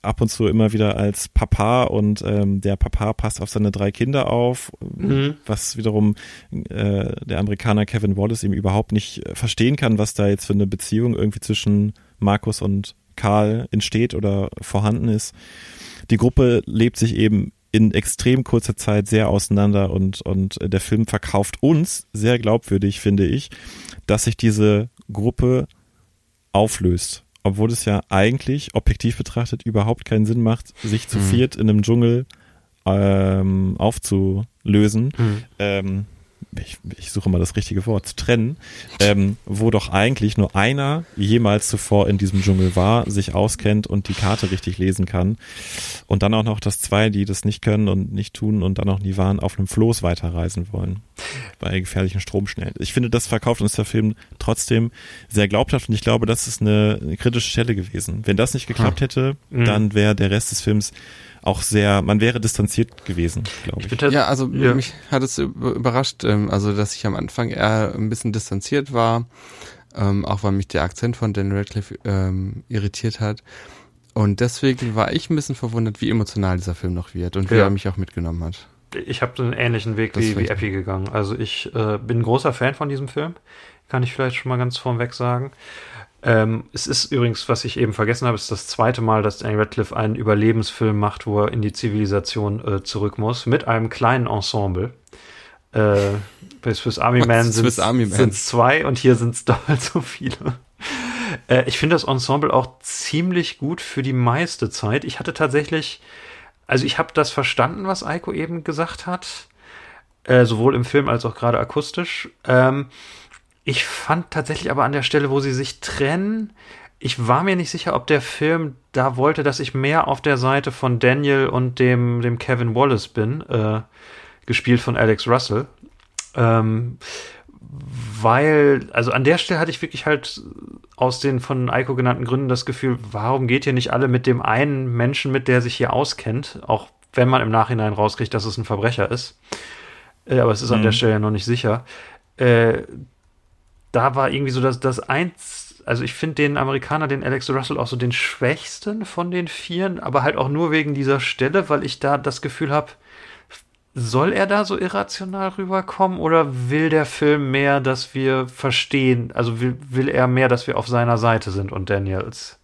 ab und zu immer wieder als Papa und ähm, der Papa passt auf seine drei Kinder auf,
Mhm.
was wiederum äh, der Amerikaner Kevin Wallace eben überhaupt nicht verstehen kann, was da jetzt für eine Beziehung irgendwie zwischen Markus und Karl entsteht oder vorhanden ist. Die Gruppe lebt sich eben in extrem kurzer Zeit sehr auseinander und, und der Film verkauft uns sehr glaubwürdig, finde ich, dass sich diese Gruppe auflöst. Obwohl es ja eigentlich, objektiv betrachtet, überhaupt keinen Sinn macht, sich zu
Mhm.
viert in einem Dschungel ähm, aufzulösen.
Mhm.
Ähm, ich, ich suche mal das richtige Wort, zu trennen, ähm, wo doch eigentlich nur einer jemals zuvor in diesem Dschungel war, sich auskennt und die Karte richtig lesen kann. Und dann auch noch, dass zwei, die das nicht können und nicht tun und dann auch nie waren, auf einem Floß weiterreisen wollen. Bei gefährlichen Stromschnellen. Ich finde, das verkauft uns der Film trotzdem sehr glaubhaft und ich glaube, das ist eine, eine kritische Stelle gewesen. Wenn das nicht geklappt hätte,
Mhm.
dann wäre der Rest des Films auch sehr, man wäre distanziert gewesen, glaube
Ich
ich.
Ja, also
ja.
mich hat es über- überrascht, ähm, also dass ich am Anfang eher ein bisschen distanziert war, ähm, auch weil mich der Akzent von Dan Radcliffe ähm, irritiert hat. Und deswegen war ich ein bisschen verwundert, wie emotional dieser Film noch wird und wie
Ja.
er mich auch mitgenommen hat.
ich habe einen ähnlichen Weg
Das
wie, wie Epi gegangen. Also ich äh, bin ein großer Fan von diesem Film. Kann ich vielleicht schon mal ganz vorweg sagen. Ähm, es ist übrigens, was ich eben vergessen habe, ist das zweite Mal, dass Daniel Radcliffe einen Überlebensfilm macht, wo er in die Zivilisation äh, zurück muss, mit einem kleinen Ensemble. Äh, bei Swiss Army Man sind es zwei und hier sind es (laughs) doppelt so viele. Äh, ich finde das Ensemble auch ziemlich gut für die meiste Zeit. Ich hatte tatsächlich, also ich habe das verstanden, was Eiko eben gesagt hat, äh, sowohl im Film als auch gerade akustisch. Ähm, ich fand tatsächlich aber an der Stelle, wo sie sich trennen, ich war mir nicht sicher, ob der Film da wollte, dass ich mehr auf der Seite von Daniel und dem, dem Kevin Wallace bin, äh, gespielt von Alex Russell. Ähm, weil, also an der Stelle hatte ich wirklich halt aus den von Eiko genannten Gründen das Gefühl, warum geht ihr nicht alle mit dem einen Menschen mit, der sich hier auskennt, auch wenn man im Nachhinein rauskriegt, dass es ein Verbrecher ist. Äh, aber es ist an
Mhm.
der Stelle ja noch nicht sicher. Äh, da war irgendwie so das, das eins, also ich finde den Amerikaner, den Alex Russell, auch so den schwächsten von den Vieren, aber halt auch nur wegen dieser Stelle, weil ich da das Gefühl habe, soll er da so irrational rüberkommen oder will der Film mehr, dass wir verstehen, also will, will er mehr, dass wir auf seiner Seite sind und Daniels?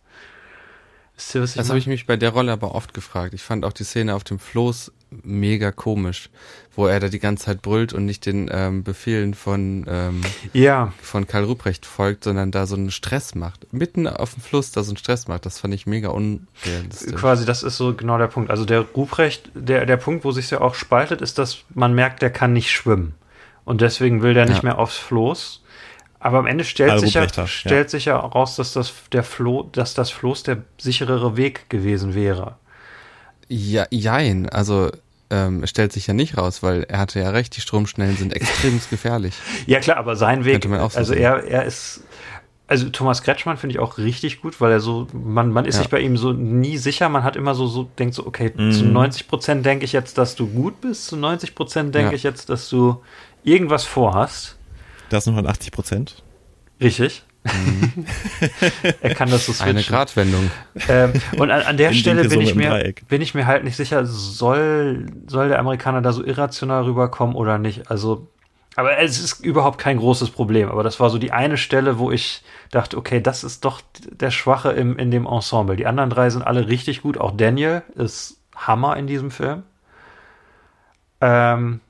Das habe ich mich bei der Rolle aber oft gefragt. Ich fand auch die Szene auf dem Floß mega komisch, wo er da die ganze Zeit brüllt und nicht den ähm, Befehlen von ähm,
Ja,
von Karl Ruprecht folgt, sondern da so einen Stress macht. Mitten auf dem Fluss da so einen Stress macht. Das fand ich mega unrealistisch.
quasi, das ist so genau der Punkt. Also der Ruprecht, der, der Punkt, wo sich ja auch spaltet, ist, dass man merkt, der kann nicht schwimmen. Und deswegen will der nicht
Ja.
mehr aufs Floß. Aber am Ende stellt,
Karl
sich ja,
ja.
stellt sich ja raus, dass das, der Flo, dass das Floß der sicherere Weg gewesen wäre.
Ja, jein. Also ähm, es stellt sich ja nicht raus, weil er hatte ja recht, die Stromschnellen sind extrem (laughs) gefährlich.
Ja, klar, aber sein Weg,
Könnte man auch so
also
sehen.
er, er ist, also Thomas Kretschmann finde ich auch richtig gut, weil er so, man, man ist
Ja.
sich bei ihm so nie sicher, man hat immer so, so denkt so, okay,
Mhm.
zu 90 Prozent denke ich jetzt, dass du gut bist, zu 90 Prozent denke
Ja.
ich jetzt, dass du irgendwas vorhast.
Das sind 180 Prozent.
Richtig. (laughs) er kann das so switchen.
Mhm. Eine Gratwendung.
Ähm, und an, an der
In
Stelle bin ich, mir, bin ich mir halt nicht sicher, soll, soll der Amerikaner da so irrational rüberkommen oder nicht. Also, aber es ist überhaupt kein großes Problem. Aber das war so die eine Stelle, wo ich dachte, okay, das ist doch der Schwache im, in dem Ensemble. Die anderen drei sind alle richtig gut. Auch Daniel ist Hammer in diesem Film. Ähm,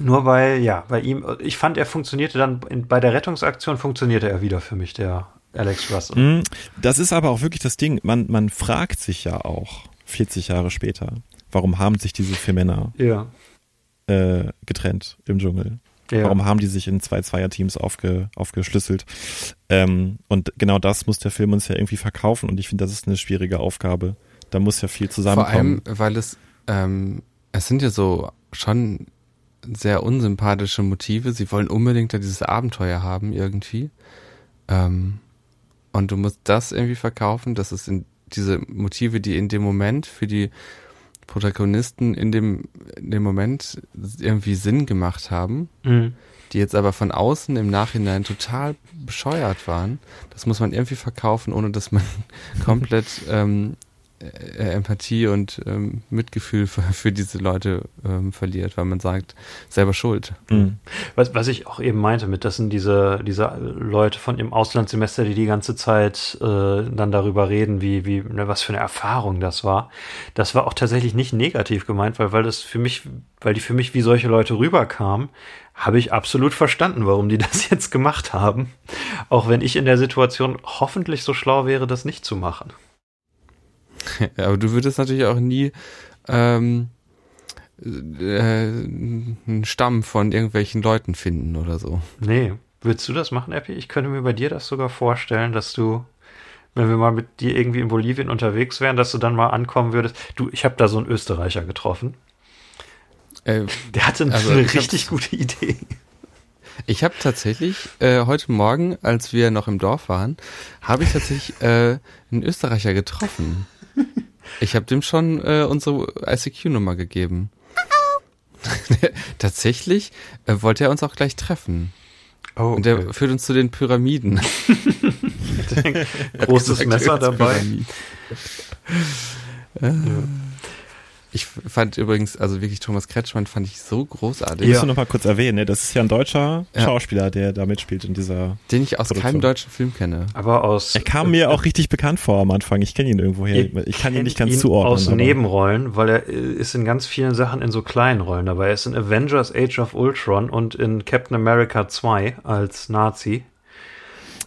nur weil, ja, bei ihm, ich fand, er funktionierte dann, in, bei der Rettungsaktion funktionierte er wieder für mich, der Alex Russell.
Mhm. Das ist aber auch wirklich das Ding. Man, man fragt sich ja auch 40 Jahre später, warum haben sich diese vier Männer
Ja.
äh, getrennt im Dschungel?
ja.
Warum haben die sich in zwei Zweierteams aufge, aufgeschlüsselt? Ähm, und genau das muss der Film uns ja irgendwie verkaufen und ich finde, das ist eine schwierige Aufgabe. Da muss ja viel
Vor
zusammenkommen.
allem, weil es, ähm, es sind ja so schon sehr unsympathische Motive. Sie wollen unbedingt da dieses Abenteuer haben irgendwie. Ähm, und du musst das irgendwie verkaufen. Das ist in diese Motive, die in dem Moment für die Protagonisten in dem, in dem Moment irgendwie Sinn gemacht haben,
Mhm.
die jetzt aber von außen im Nachhinein total bescheuert waren. Das muss man irgendwie verkaufen, ohne dass man (laughs) komplett ähm, äh, Empathie und ähm, Mitgefühl für, für diese Leute ähm, verliert, weil man sagt, selber schuld.
Mhm.
Was, was ich auch eben meinte, mit das sind diese, diese Leute von im Auslandssemester, die die ganze Zeit äh, dann darüber reden, wie, wie, ne, was für eine Erfahrung das war. Das war auch tatsächlich nicht negativ gemeint, weil, weil das für mich, weil die für mich wie solche Leute rüberkamen, habe ich absolut verstanden, warum die (laughs) das jetzt gemacht haben. Auch wenn ich in der Situation hoffentlich so schlau wäre, das nicht zu machen. (laughs)
Aber du würdest natürlich auch nie ähm, äh, einen Stamm von irgendwelchen Leuten finden oder so.
Nee. Würdest du das machen, Epi? Ich könnte mir bei dir das sogar vorstellen, dass du, wenn wir mal mit dir irgendwie in Bolivien unterwegs wären, dass du dann mal ankommen würdest. Du, ich habe da so einen Österreicher getroffen.
Äh,
Der hatte
Also, (laughs)
eine richtig gute Idee.
Ich habe tatsächlich äh, heute Morgen, als wir noch im Dorf waren, habe ich tatsächlich äh, einen Österreicher getroffen. Ich habe dem schon äh, unsere ICQ-Nummer gegeben. (laughs) tatsächlich äh, wollte er uns auch gleich treffen.
Oh,
Und der führt uns zu den Pyramiden. (laughs)
großes Messer dabei.
Pyramiden. Äh, Ich fand übrigens, also wirklich Thomas Kretschmann fand ich so großartig,
Musst du noch mal kurz erwähnen, ne? das ist ja ein deutscher
Ja.
Schauspieler, der da mitspielt in dieser.
den ich aus
Produktion.
keinem deutschen Film kenne.
Aber aus.
Er kam mir auch richtig bekannt vor am Anfang. Ich kenne ihn irgendwoher. Ich kann ihn nicht ganz
kennt
zuordnen.
Aus
aber-
Nebenrollen, weil er äh, ist in ganz vielen Sachen in so kleinen Rollen dabei. Er ist in Avengers Age of Ultron und in Captain America 2 als Nazi.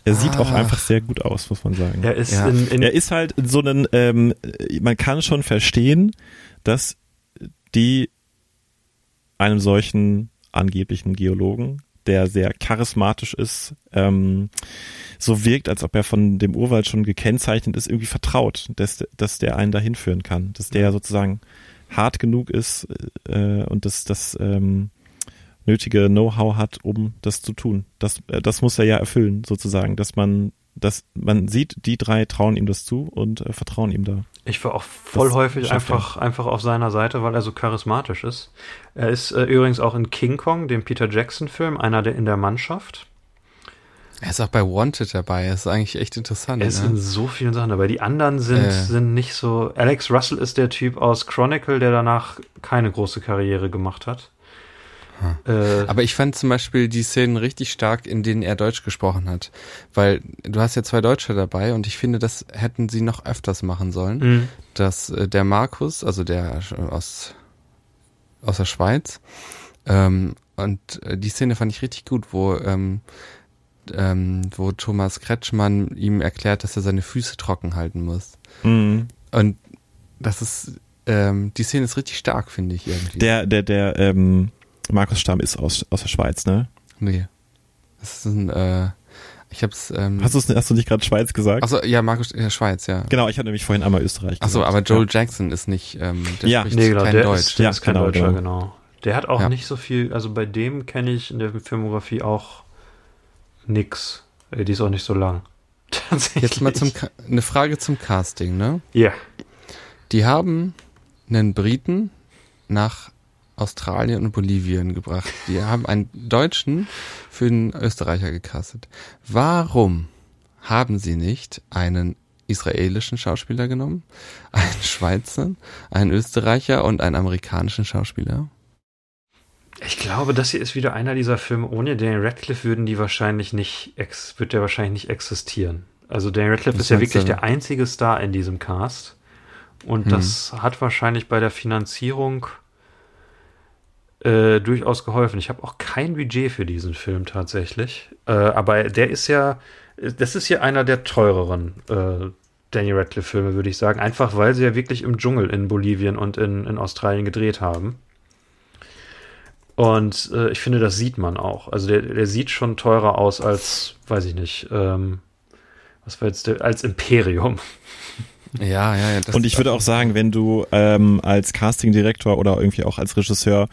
Er sieht auch
Ah.
einfach sehr gut aus, muss man sagen.
Er ist
Ja.
in, in
Er ist halt so ein, ähm, man kann schon verstehen, dass die einem solchen angeblichen Geologen, der sehr charismatisch ist, ähm, so wirkt, als ob er von dem Urwald schon gekennzeichnet ist, irgendwie vertraut, dass, dass der einen dahin führen kann, dass der sozusagen hart genug ist äh, und dass das ähm, nötige Know-how hat, um das zu tun. Das, äh, das muss er ja erfüllen, sozusagen, dass man, dass man sieht, die drei trauen ihm das zu und äh, vertrauen ihm da.
Ich war auch voll
Das
häufig
er.
einfach, einfach auf seiner Seite, weil er so charismatisch ist. Er ist äh, übrigens auch in King Kong, dem Peter Jackson-Film, einer der in der Mannschaft.
Er ist auch bei Wanted dabei. Das ist eigentlich echt interessant.
Er ist
ne?
in so vielen Sachen dabei. Die anderen sind,
Äh.
sind nicht so. Alex Russell ist der Typ aus Chronicle, der danach keine große Karriere gemacht hat. Äh,
Aber ich fand zum Beispiel die Szenen richtig stark, in denen er Deutsch gesprochen hat. Weil du hast ja zwei Deutsche dabei und ich finde, das hätten sie noch öfters machen sollen.
mh,
Dass äh, der Markus, also der aus aus der Schweiz. Ähm, und äh, die Szene fand ich richtig gut, wo, ähm, ähm, wo Thomas Kretschmann ihm erklärt, dass er seine Füße trocken halten muss.
Mhm.
Und das ist, ähm, die Szene ist richtig stark, finde ich irgendwie.
Der, der, der, ähm, Markus Stamm ist aus, aus der Schweiz, ne?
nee. Das ist ein, äh, ich hab's, ähm,
Hast, du's, hast du nicht gerade Schweiz gesagt?
achso, ja, Markus, ja, Schweiz, ja.
Genau, ich hatte nämlich vorhin einmal Österreich
Achso,
gesagt.
aber Joel
Ja.
Jackson ist nicht, ähm, der
Ja.
spricht
Nee, genau,
kein
der
Deutsch.
ist, der
Ja,
ist kein
genau,
Deutscher,
genau.
genau. Der hat auch
Ja.
nicht so viel, also bei dem kenne ich in der Filmografie auch nix. Äh, Die ist auch nicht so lang. Tatsächlich. (laughs)
Jetzt mal zum, eine Frage zum Casting, ne?
Ja.
Die haben einen Briten nach Australien und Bolivien gebracht. Die haben einen Deutschen für einen Österreicher gecastet. Warum haben sie nicht einen israelischen Schauspieler genommen, einen Schweizer, einen Österreicher und einen amerikanischen Schauspieler?
Ich glaube, das hier ist wieder einer dieser Filme. Ohne Daniel Radcliffe würden die wahrscheinlich nicht, wird der wahrscheinlich nicht existieren. Also Daniel Radcliffe
Was
ist ja wirklich der einzige Star in diesem Cast. Und
Hm.
das hat wahrscheinlich bei der Finanzierung äh, durchaus geholfen. Ich habe auch kein Budget für diesen Film tatsächlich. Äh, aber der ist ja, das ist ja einer der teureren äh, Daniel Radcliffe-Filme, würde ich sagen. Einfach weil sie ja wirklich im Dschungel in Bolivien und in, in Australien gedreht haben. Und äh, ich finde, das sieht man auch. Also der, der sieht schon teurer aus als, weiß ich nicht, ähm, was war jetzt der, als Imperium. (laughs)
Ja, ja, ja.
Und ich würde auch sagen, wenn du ähm, als Castingdirektor oder irgendwie auch als Regisseur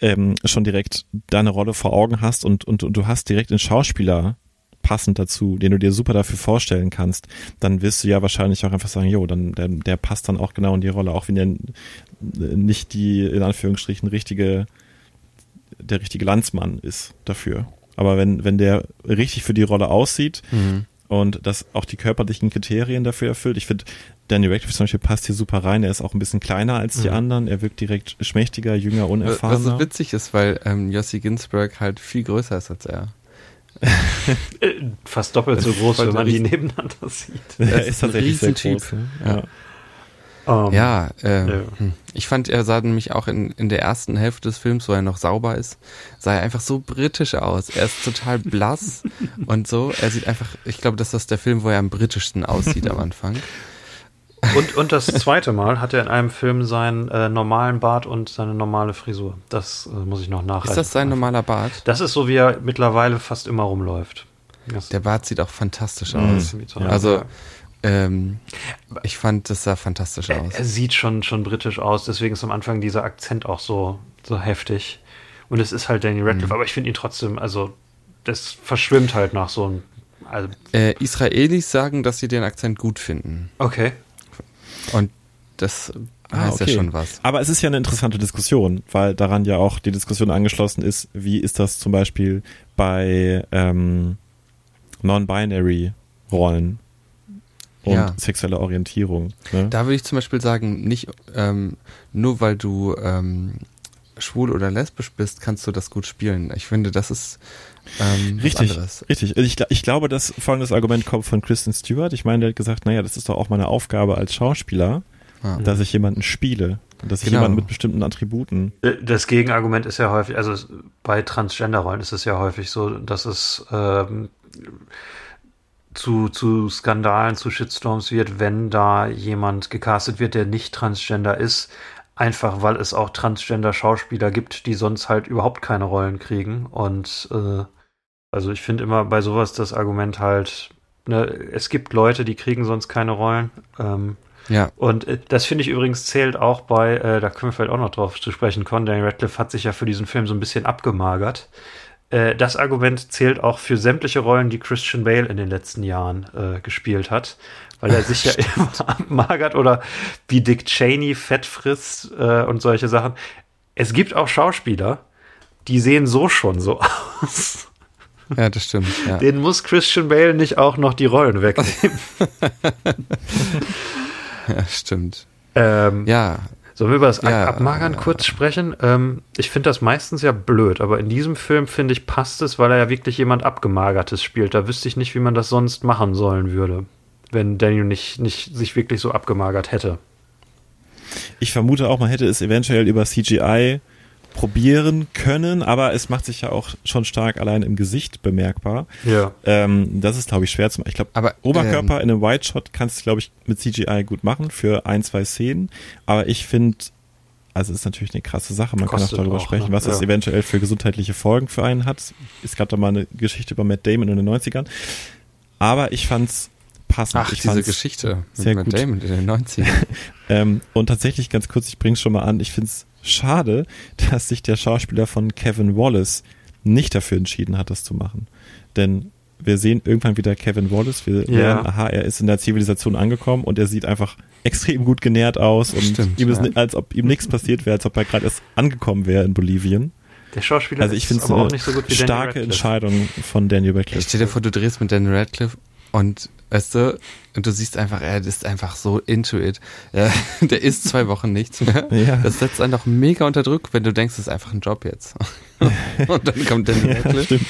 ähm, schon direkt deine Rolle vor Augen hast und, und, und du hast direkt einen Schauspieler passend dazu, den du dir super dafür vorstellen kannst, dann wirst du ja wahrscheinlich auch einfach sagen, jo, dann der, der passt dann auch genau in die Rolle, auch wenn der nicht die in Anführungsstrichen richtige der richtige Landsmann ist dafür. Aber wenn wenn der richtig für die Rolle aussieht,
Mhm.
Und das auch die körperlichen Kriterien dafür erfüllt. Ich finde, Danny Radcliffe zum Beispiel passt hier super rein. Er ist auch ein bisschen kleiner als die
Mhm.
anderen. Er wirkt direkt schmächtiger, jünger,
Was
unerfahrener.
so witzig ist, weil ähm, Jossi Ginsberg halt viel größer ist als er.
Äh, fast doppelt so (laughs) groß, wenn man die nebeneinander sieht. (laughs)
er
ist
ist tatsächlich sehr groß. ne?
Ja.
Ja.
Ähm,
Ja, äh,
Ja.
hm. ich fand, er sah nämlich auch in, in der ersten Hälfte des Films, wo er noch sauber ist, sah er einfach so britisch aus. Er ist total blass (laughs) und so. Er sieht einfach, ich glaube, das ist der Film, wo er am britischsten aussieht am Anfang.
Und, und das zweite Mal hat er in einem Film seinen äh, normalen Bart und seine normale Frisur. Das äh, muss ich noch nachreichen.
Ist das sein normaler Bart?
Das ist so, wie er mittlerweile fast immer rumläuft. Das
Der Bart sieht auch fantastisch
Mhm.
aus.
so.
Also,
Ja.
Ähm, ich fand, das sah fantastisch
er,
aus.
er sieht schon, schon britisch aus, deswegen ist am Anfang dieser Akzent auch so, so heftig. Und es ist halt Danny Radcliffe,
Mhm.
aber ich finde ihn trotzdem, also das verschwimmt halt nach so einem. Also,
Äh, Israelis sagen, dass sie den Akzent gut finden.
okay.
Und das
Ah,
heißt
okay.
ja schon was.
Aber es ist ja eine interessante Diskussion, weil daran ja auch die Diskussion angeschlossen ist, wie ist das zum Beispiel bei ähm, Non-Binary-Rollen und
Ja.
sexueller Orientierung. Ne?
Da würde ich zum Beispiel sagen, nicht ähm, nur weil du ähm, schwul oder lesbisch bist, kannst du das gut spielen. Ich finde, das ist ähm,
Richtig,
anderes.
richtig. Ich, gl- ich glaube, dass folgendes Argument kommt von Kristen Stewart. Ich meine, der hat gesagt, naja, das ist doch auch meine Aufgabe als Schauspieler,
Ja.
dass ich jemanden spiele. Und dass ich
Genau.
jemanden mit bestimmten Attributen.
Äh, Das Gegenargument ist ja häufig, also bei Transgender-Rollen ist es ja häufig so, dass es ähm, zu, zu Skandalen, zu Shitstorms wird, wenn da jemand gecastet wird, der nicht Transgender ist, einfach weil es auch Transgender-Schauspieler gibt, die sonst halt überhaupt keine Rollen kriegen. Und äh, also ich finde immer bei sowas das Argument halt, ne, es gibt Leute, die kriegen sonst keine Rollen. Ähm,
Ja,
und äh, das finde ich übrigens zählt auch bei, äh, da können wir vielleicht auch noch drauf zu sprechen kommen, Daniel Radcliffe hat sich ja für diesen Film so ein bisschen abgemagert. Äh, das Argument zählt auch für sämtliche Rollen, die Christian Bale in den letzten Jahren äh, gespielt hat, weil er sich ja immer (laughs) abmagert oder wie Dick Cheney Fett frisst äh, und solche Sachen. Es gibt auch Schauspieler, die sehen so schon so (laughs) aus.
ja, das stimmt. Ja.
Den muss Christian Bale nicht auch noch die Rollen wegnehmen. (laughs)
ja, stimmt.
ähm,
Ja,
Sollen wir über das
Ja,
Abmagern
äh,
kurz sprechen? Ähm, ich finde das meistens ja blöd, aber in diesem Film, finde ich, passt es, weil er ja wirklich jemand Abgemagertes spielt. Da wüsste ich nicht, wie man das sonst machen sollen würde, wenn Daniel nicht, nicht sich wirklich so abgemagert hätte.
Ich vermute auch, man hätte es eventuell über CGI probieren können, aber es macht sich ja auch schon stark allein im Gesicht bemerkbar.
Ja.
Ähm, das ist, glaube ich, schwer zu machen. Ich glaube,
Aber,
Oberkörper
ähm,
in einem White Shot kannst du, glaube ich, mit CGI gut machen für ein, zwei Szenen. Aber ich finde, also es ist natürlich eine krasse Sache. Man kann auch darüber
auch,
sprechen,
ne?
was das
Ja.
eventuell für gesundheitliche Folgen für einen hat. Es gab da mal eine Geschichte über Matt Damon in den 90ern. Aber ich fand's passend.
Ach,
ich
diese
fand's
Geschichte mit
sehr
Matt
gut.
Damon in den 90ern. (laughs)
Ähm, und tatsächlich ganz kurz, ich bring's schon mal an, ich find's schade, dass sich der Schauspieler von Kevin Wallace nicht dafür entschieden hat, das zu machen. Denn wir sehen irgendwann wieder Kevin Wallace, wir
Ja.
lernen, aha, er ist in der Zivilisation angekommen und er sieht einfach extrem gut genährt aus und
Stimmt,
ihm ist,
ja.
als ob ihm nichts passiert wäre, als ob er gerade erst angekommen wäre in Bolivien.
Der Schauspieler
Also ich
ist
finde es
aber
eine
auch nicht so gut wie Daniel
starke. Entscheidung von Daniel
Ich
Radcliffe.
stell dir vor, du drehst mit Daniel Radcliffe und weißt du, und du siehst einfach, er ist einfach so into it. Ja, (laughs) der isst zwei Wochen nichts mehr.
Ja.
Das setzt einen doch mega unter Druck, wenn du denkst, es ist einfach ein Job jetzt. (laughs) und dann kommt Daniel
Ja,
Radcliffe.
stimmt.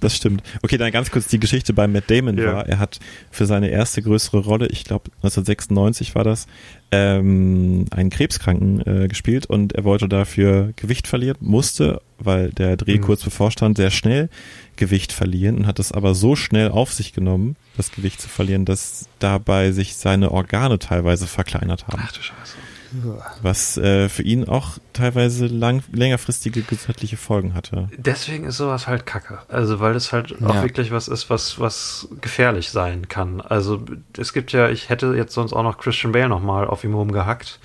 Das stimmt. Okay, dann ganz kurz die Geschichte bei Matt Damon
Ja.
war. Er hat für seine erste größere Rolle, ich glaube 1996 war das, ähm, einen Krebskranken äh, gespielt und er wollte dafür Gewicht verlieren, musste, weil der Dreh
Mhm.
kurz bevorstand, sehr schnell Gewicht verlieren und hat es aber so schnell auf sich genommen, das Gewicht zu verlieren, dass dabei sich seine Organe teilweise verkleinert haben.
Ach du Scheiße.
Was äh, für ihn auch teilweise lang, längerfristige gesundheitliche Folgen hatte.
Deswegen ist sowas halt kacke. Also, weil es halt auch
Ja.
wirklich was ist, was, was gefährlich sein kann. Also, es gibt ja, ich hätte jetzt sonst auch noch Christian Bale nochmal auf ihm rumgehackt.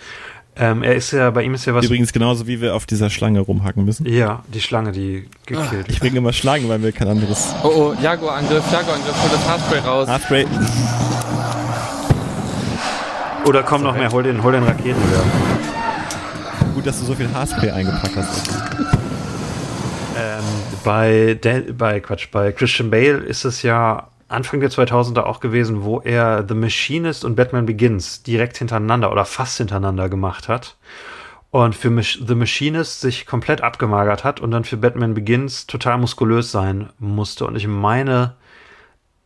Ähm, er ist ja, bei ihm ist ja was.
Übrigens genauso wie wir auf dieser Schlange rumhacken müssen.
Ja, die Schlange, die gekillt
Ich bringe immer Schlangen, weil wir kein anderes
Oh, oh, Jaguar-Angriff, Jaguar-Angriff, hol das Haarspray raus.
Haarspray.
Oder komm noch mehr, hol den, hol den Raketenwerfer.
Gut, dass du so viel Haarspray eingepackt hast.
Ähm, bei, Dan, bei Quatsch, bei Christian Bale ist es ja Anfang der 2000er auch gewesen, wo er The Machinist und Batman Begins direkt hintereinander oder fast hintereinander gemacht hat. Und für The Machinist sich komplett abgemagert hat und dann für Batman Begins total muskulös sein musste. Und ich meine,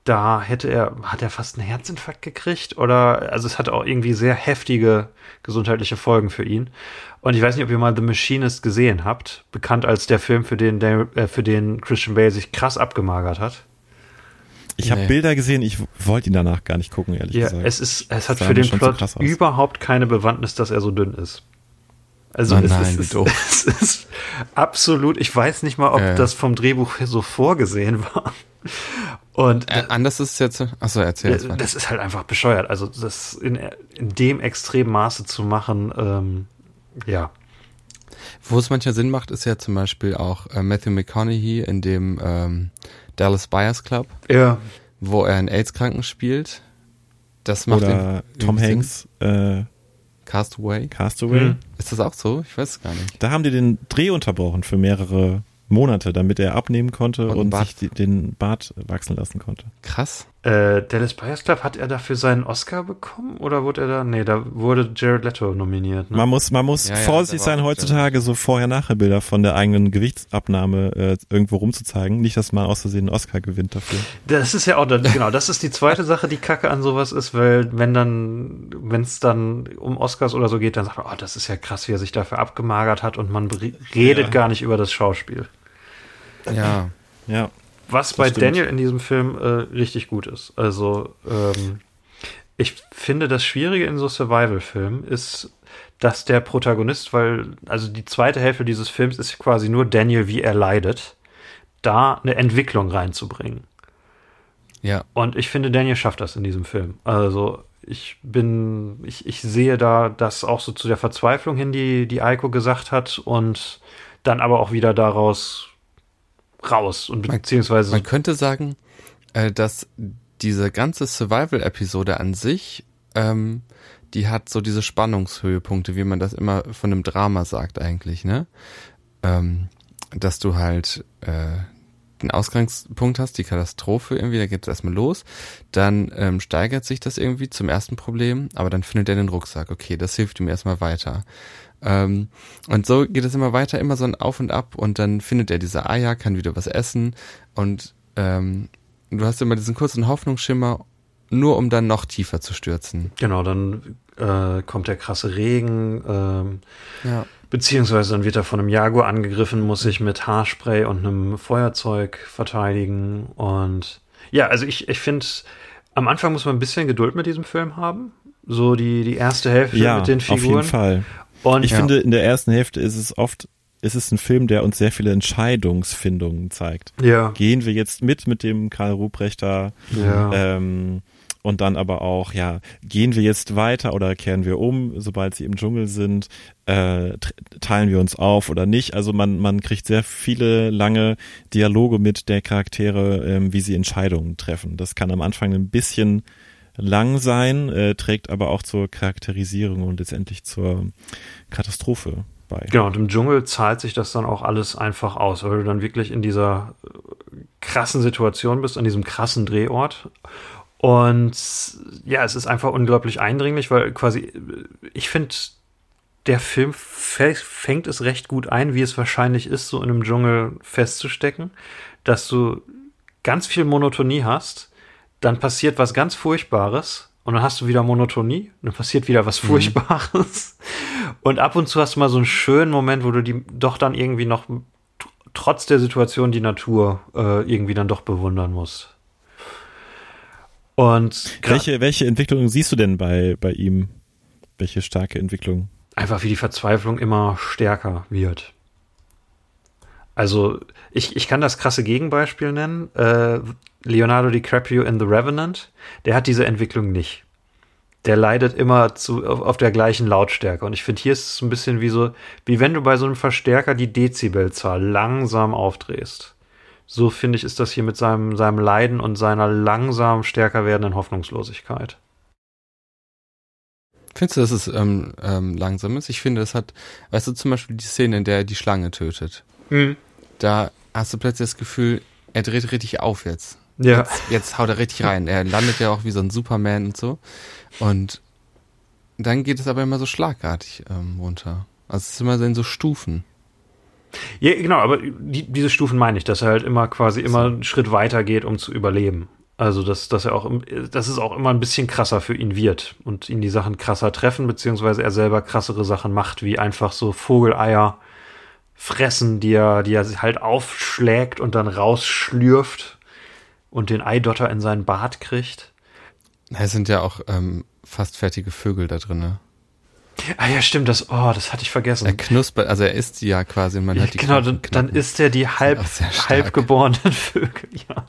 da hätte er, hat er fast einen Herzinfarkt gekriegt oder, also es hatte auch irgendwie sehr heftige gesundheitliche Folgen für ihn. Und ich weiß nicht, ob ihr mal The Machinist gesehen habt, bekannt als der Film, für den, der, äh, für den Christian Bale sich krass abgemagert hat.
Ich habe
Nee.
Bilder gesehen, ich wollte ihn danach gar nicht gucken, ehrlich
Ja,
gesagt.
es ist, es hat für den Plot
aus.
überhaupt keine Bewandtnis, dass er so dünn ist. Also
Oh
es,
nein,
ist, es,
doof. (laughs)
es ist absolut, ich weiß nicht mal, ob
Äh.
das vom Drehbuch so vorgesehen war. Und
Äh, anders ist es jetzt. Achso, erzähl jetzt mal.
das ist halt einfach bescheuert. Also das in, in dem extremen Maße zu machen, ähm, ja.
Wo es manchmal Sinn macht, ist ja zum Beispiel auch äh, Matthew McConaughey in dem ähm, Dallas Buyers Club,
Ja.
wo er einen AIDS-Kranken spielt. Das macht
Oder Tom. Hanks, äh,
Castaway.
Castaway.
Hm.
Ist das auch so? Ich weiß es gar nicht.
Da haben die den Dreh unterbrochen für mehrere Monate, damit er abnehmen konnte
Und
und, sich den Bart wachsen lassen konnte.
Krass.
Äh, Dallas Buyers Club, hat er dafür seinen Oscar bekommen? Oder wurde er da? Nee, da wurde Jared Leto nominiert. Ne?
Man muss, man muss
Ja, ja,
vorsichtig
war
sein, heutzutage so Vorher-Nachher-Bilder von der eigenen Gewichtsabnahme äh, irgendwo rumzuzeigen. Nicht, dass man aus Versehen einen Oscar gewinnt dafür.
Das ist ja auch, genau, das ist die zweite Sache, die Kacke an sowas ist, weil wenn dann, wenn es dann um Oscars oder so geht, dann sagt man, oh, das ist ja krass, wie er sich dafür abgemagert hat und man redet
Ja.
gar nicht über das Schauspiel.
Ja.
Ja.
Was bei
stimmt.
Daniel in diesem Film äh, richtig gut ist. Also, ähm, ich finde, das Schwierige in so Survival-Filmen ist, dass der Protagonist, weil, also die zweite Hälfte dieses Films ist quasi nur Daniel, wie er leidet, da eine Entwicklung reinzubringen.
Ja.
Und ich finde, Daniel schafft das in diesem Film. Also, ich bin, ich, ich sehe da das auch so zu der Verzweiflung hin, die, die Eiko gesagt hat, und dann aber auch wieder daraus raus und
Man-
beziehungsweise
Man könnte sagen, äh, dass diese ganze Survival-Episode an sich, ähm, die hat so diese Spannungshöhepunkte, wie man das immer von einem Drama sagt eigentlich, ne? Ähm, dass du halt äh, den Ausgangspunkt hast, die Katastrophe irgendwie, da geht es erstmal los, dann ähm, steigert sich das irgendwie zum ersten Problem, aber dann findet er den Rucksack, okay, das hilft ihm erstmal weiter. Ähm, und so geht es immer weiter, immer so ein Auf und Ab und dann findet er diese Eier, kann wieder was essen und ähm, du hast immer diesen kurzen Hoffnungsschimmer, nur um dann noch tiefer zu stürzen.
Genau, dann äh, kommt der krasse Regen. Ähm,
Ja.
Beziehungsweise dann wird er von einem Jaguar angegriffen, muss sich mit Haarspray und einem Feuerzeug verteidigen. Und ja, also ich, ich finde, am Anfang muss man ein bisschen Geduld mit diesem Film haben. So die, die erste Hälfte
Ja,
mit den Figuren.
auf jeden Fall.
Und
Ich finde, in der ersten Hälfte ist es oft, ist es ein Film, der uns sehr viele Entscheidungsfindungen zeigt.
ja,
Gehen wir jetzt mit mit dem Karl Ruprechter
ja.
ähm, und dann aber auch, ja, gehen wir jetzt weiter oder kehren wir um, sobald sie im Dschungel sind, äh, tr- teilen wir uns auf oder nicht. Also man, man kriegt sehr viele lange Dialoge mit der Charaktere, ähm, wie sie Entscheidungen treffen. Das kann am Anfang ein bisschen lang sein, äh, trägt aber auch zur Charakterisierung und letztendlich zur Katastrophe bei.
Genau, und im Dschungel zahlt sich das dann auch alles einfach aus, weil du dann wirklich in dieser äh, krassen Situation bist, an diesem krassen Drehort. Und ja, es ist einfach unglaublich eindringlich, weil quasi, äh, ich finde, der Film fä- fängt es recht gut ein, wie es wahrscheinlich ist, so in einem Dschungel festzustecken, dass du ganz viel Monotonie hast, dann passiert was ganz Furchtbares und dann hast du wieder Monotonie, dann passiert wieder was Furchtbares. (laughs) Und ab und zu hast du mal so einen schönen Moment, wo du die doch dann irgendwie noch tr- trotz der Situation die Natur äh, irgendwie dann doch bewundern musst. Und
Welche, welche Entwicklung siehst du denn bei, bei ihm? Welche starke Entwicklung?
einfach wie die Verzweiflung immer stärker wird. Also ich, ich kann das krasse Gegenbeispiel nennen. Äh, Leonardo DiCaprio in The Revenant, der hat diese Entwicklung nicht. Der leidet immer zu, auf, auf der gleichen Lautstärke. Und ich finde, hier ist es ein bisschen wie so, wie wenn du bei so einem Verstärker die Dezibelzahl langsam aufdrehst. So finde ich, ist das hier mit seinem, seinem Leiden und seiner langsam stärker werdenden Hoffnungslosigkeit.
Findest du, dass es ähm, ähm, langsam ist? Ich finde, es hat, weißt du, zum Beispiel die Szene, in der er die Schlange tötet. Da hast du plötzlich das Gefühl, er dreht richtig auf jetzt.
Ja.
Jetzt, jetzt haut er richtig rein. Er landet ja auch wie so ein Superman und so. Und dann geht es aber immer so schlagartig ähm, runter. Also es ist immer so in so Stufen.
Ja, genau, aber die, diese Stufen meine ich, dass er halt immer quasi immer einen Schritt weiter geht, um zu überleben. Also, dass, dass er auch, dass es auch immer ein bisschen krasser für ihn wird und ihn die Sachen krasser treffen, beziehungsweise er selber krassere Sachen macht, wie einfach so Vogeleier fressen, die er, die er halt aufschlägt und dann rausschlürft und den Eidotter in seinen Bart kriegt.
Es sind ja auch ähm, fast fertige Vögel da drin. Ne?
Ah ja, stimmt, das, oh, das hatte ich vergessen.
Er knuspert, also er isst die ja quasi und man
Ja,
hört die
genau,
Knochen
dann, dann ist er die halb,
stark.
halbgeborenen (laughs) Vögel, ja.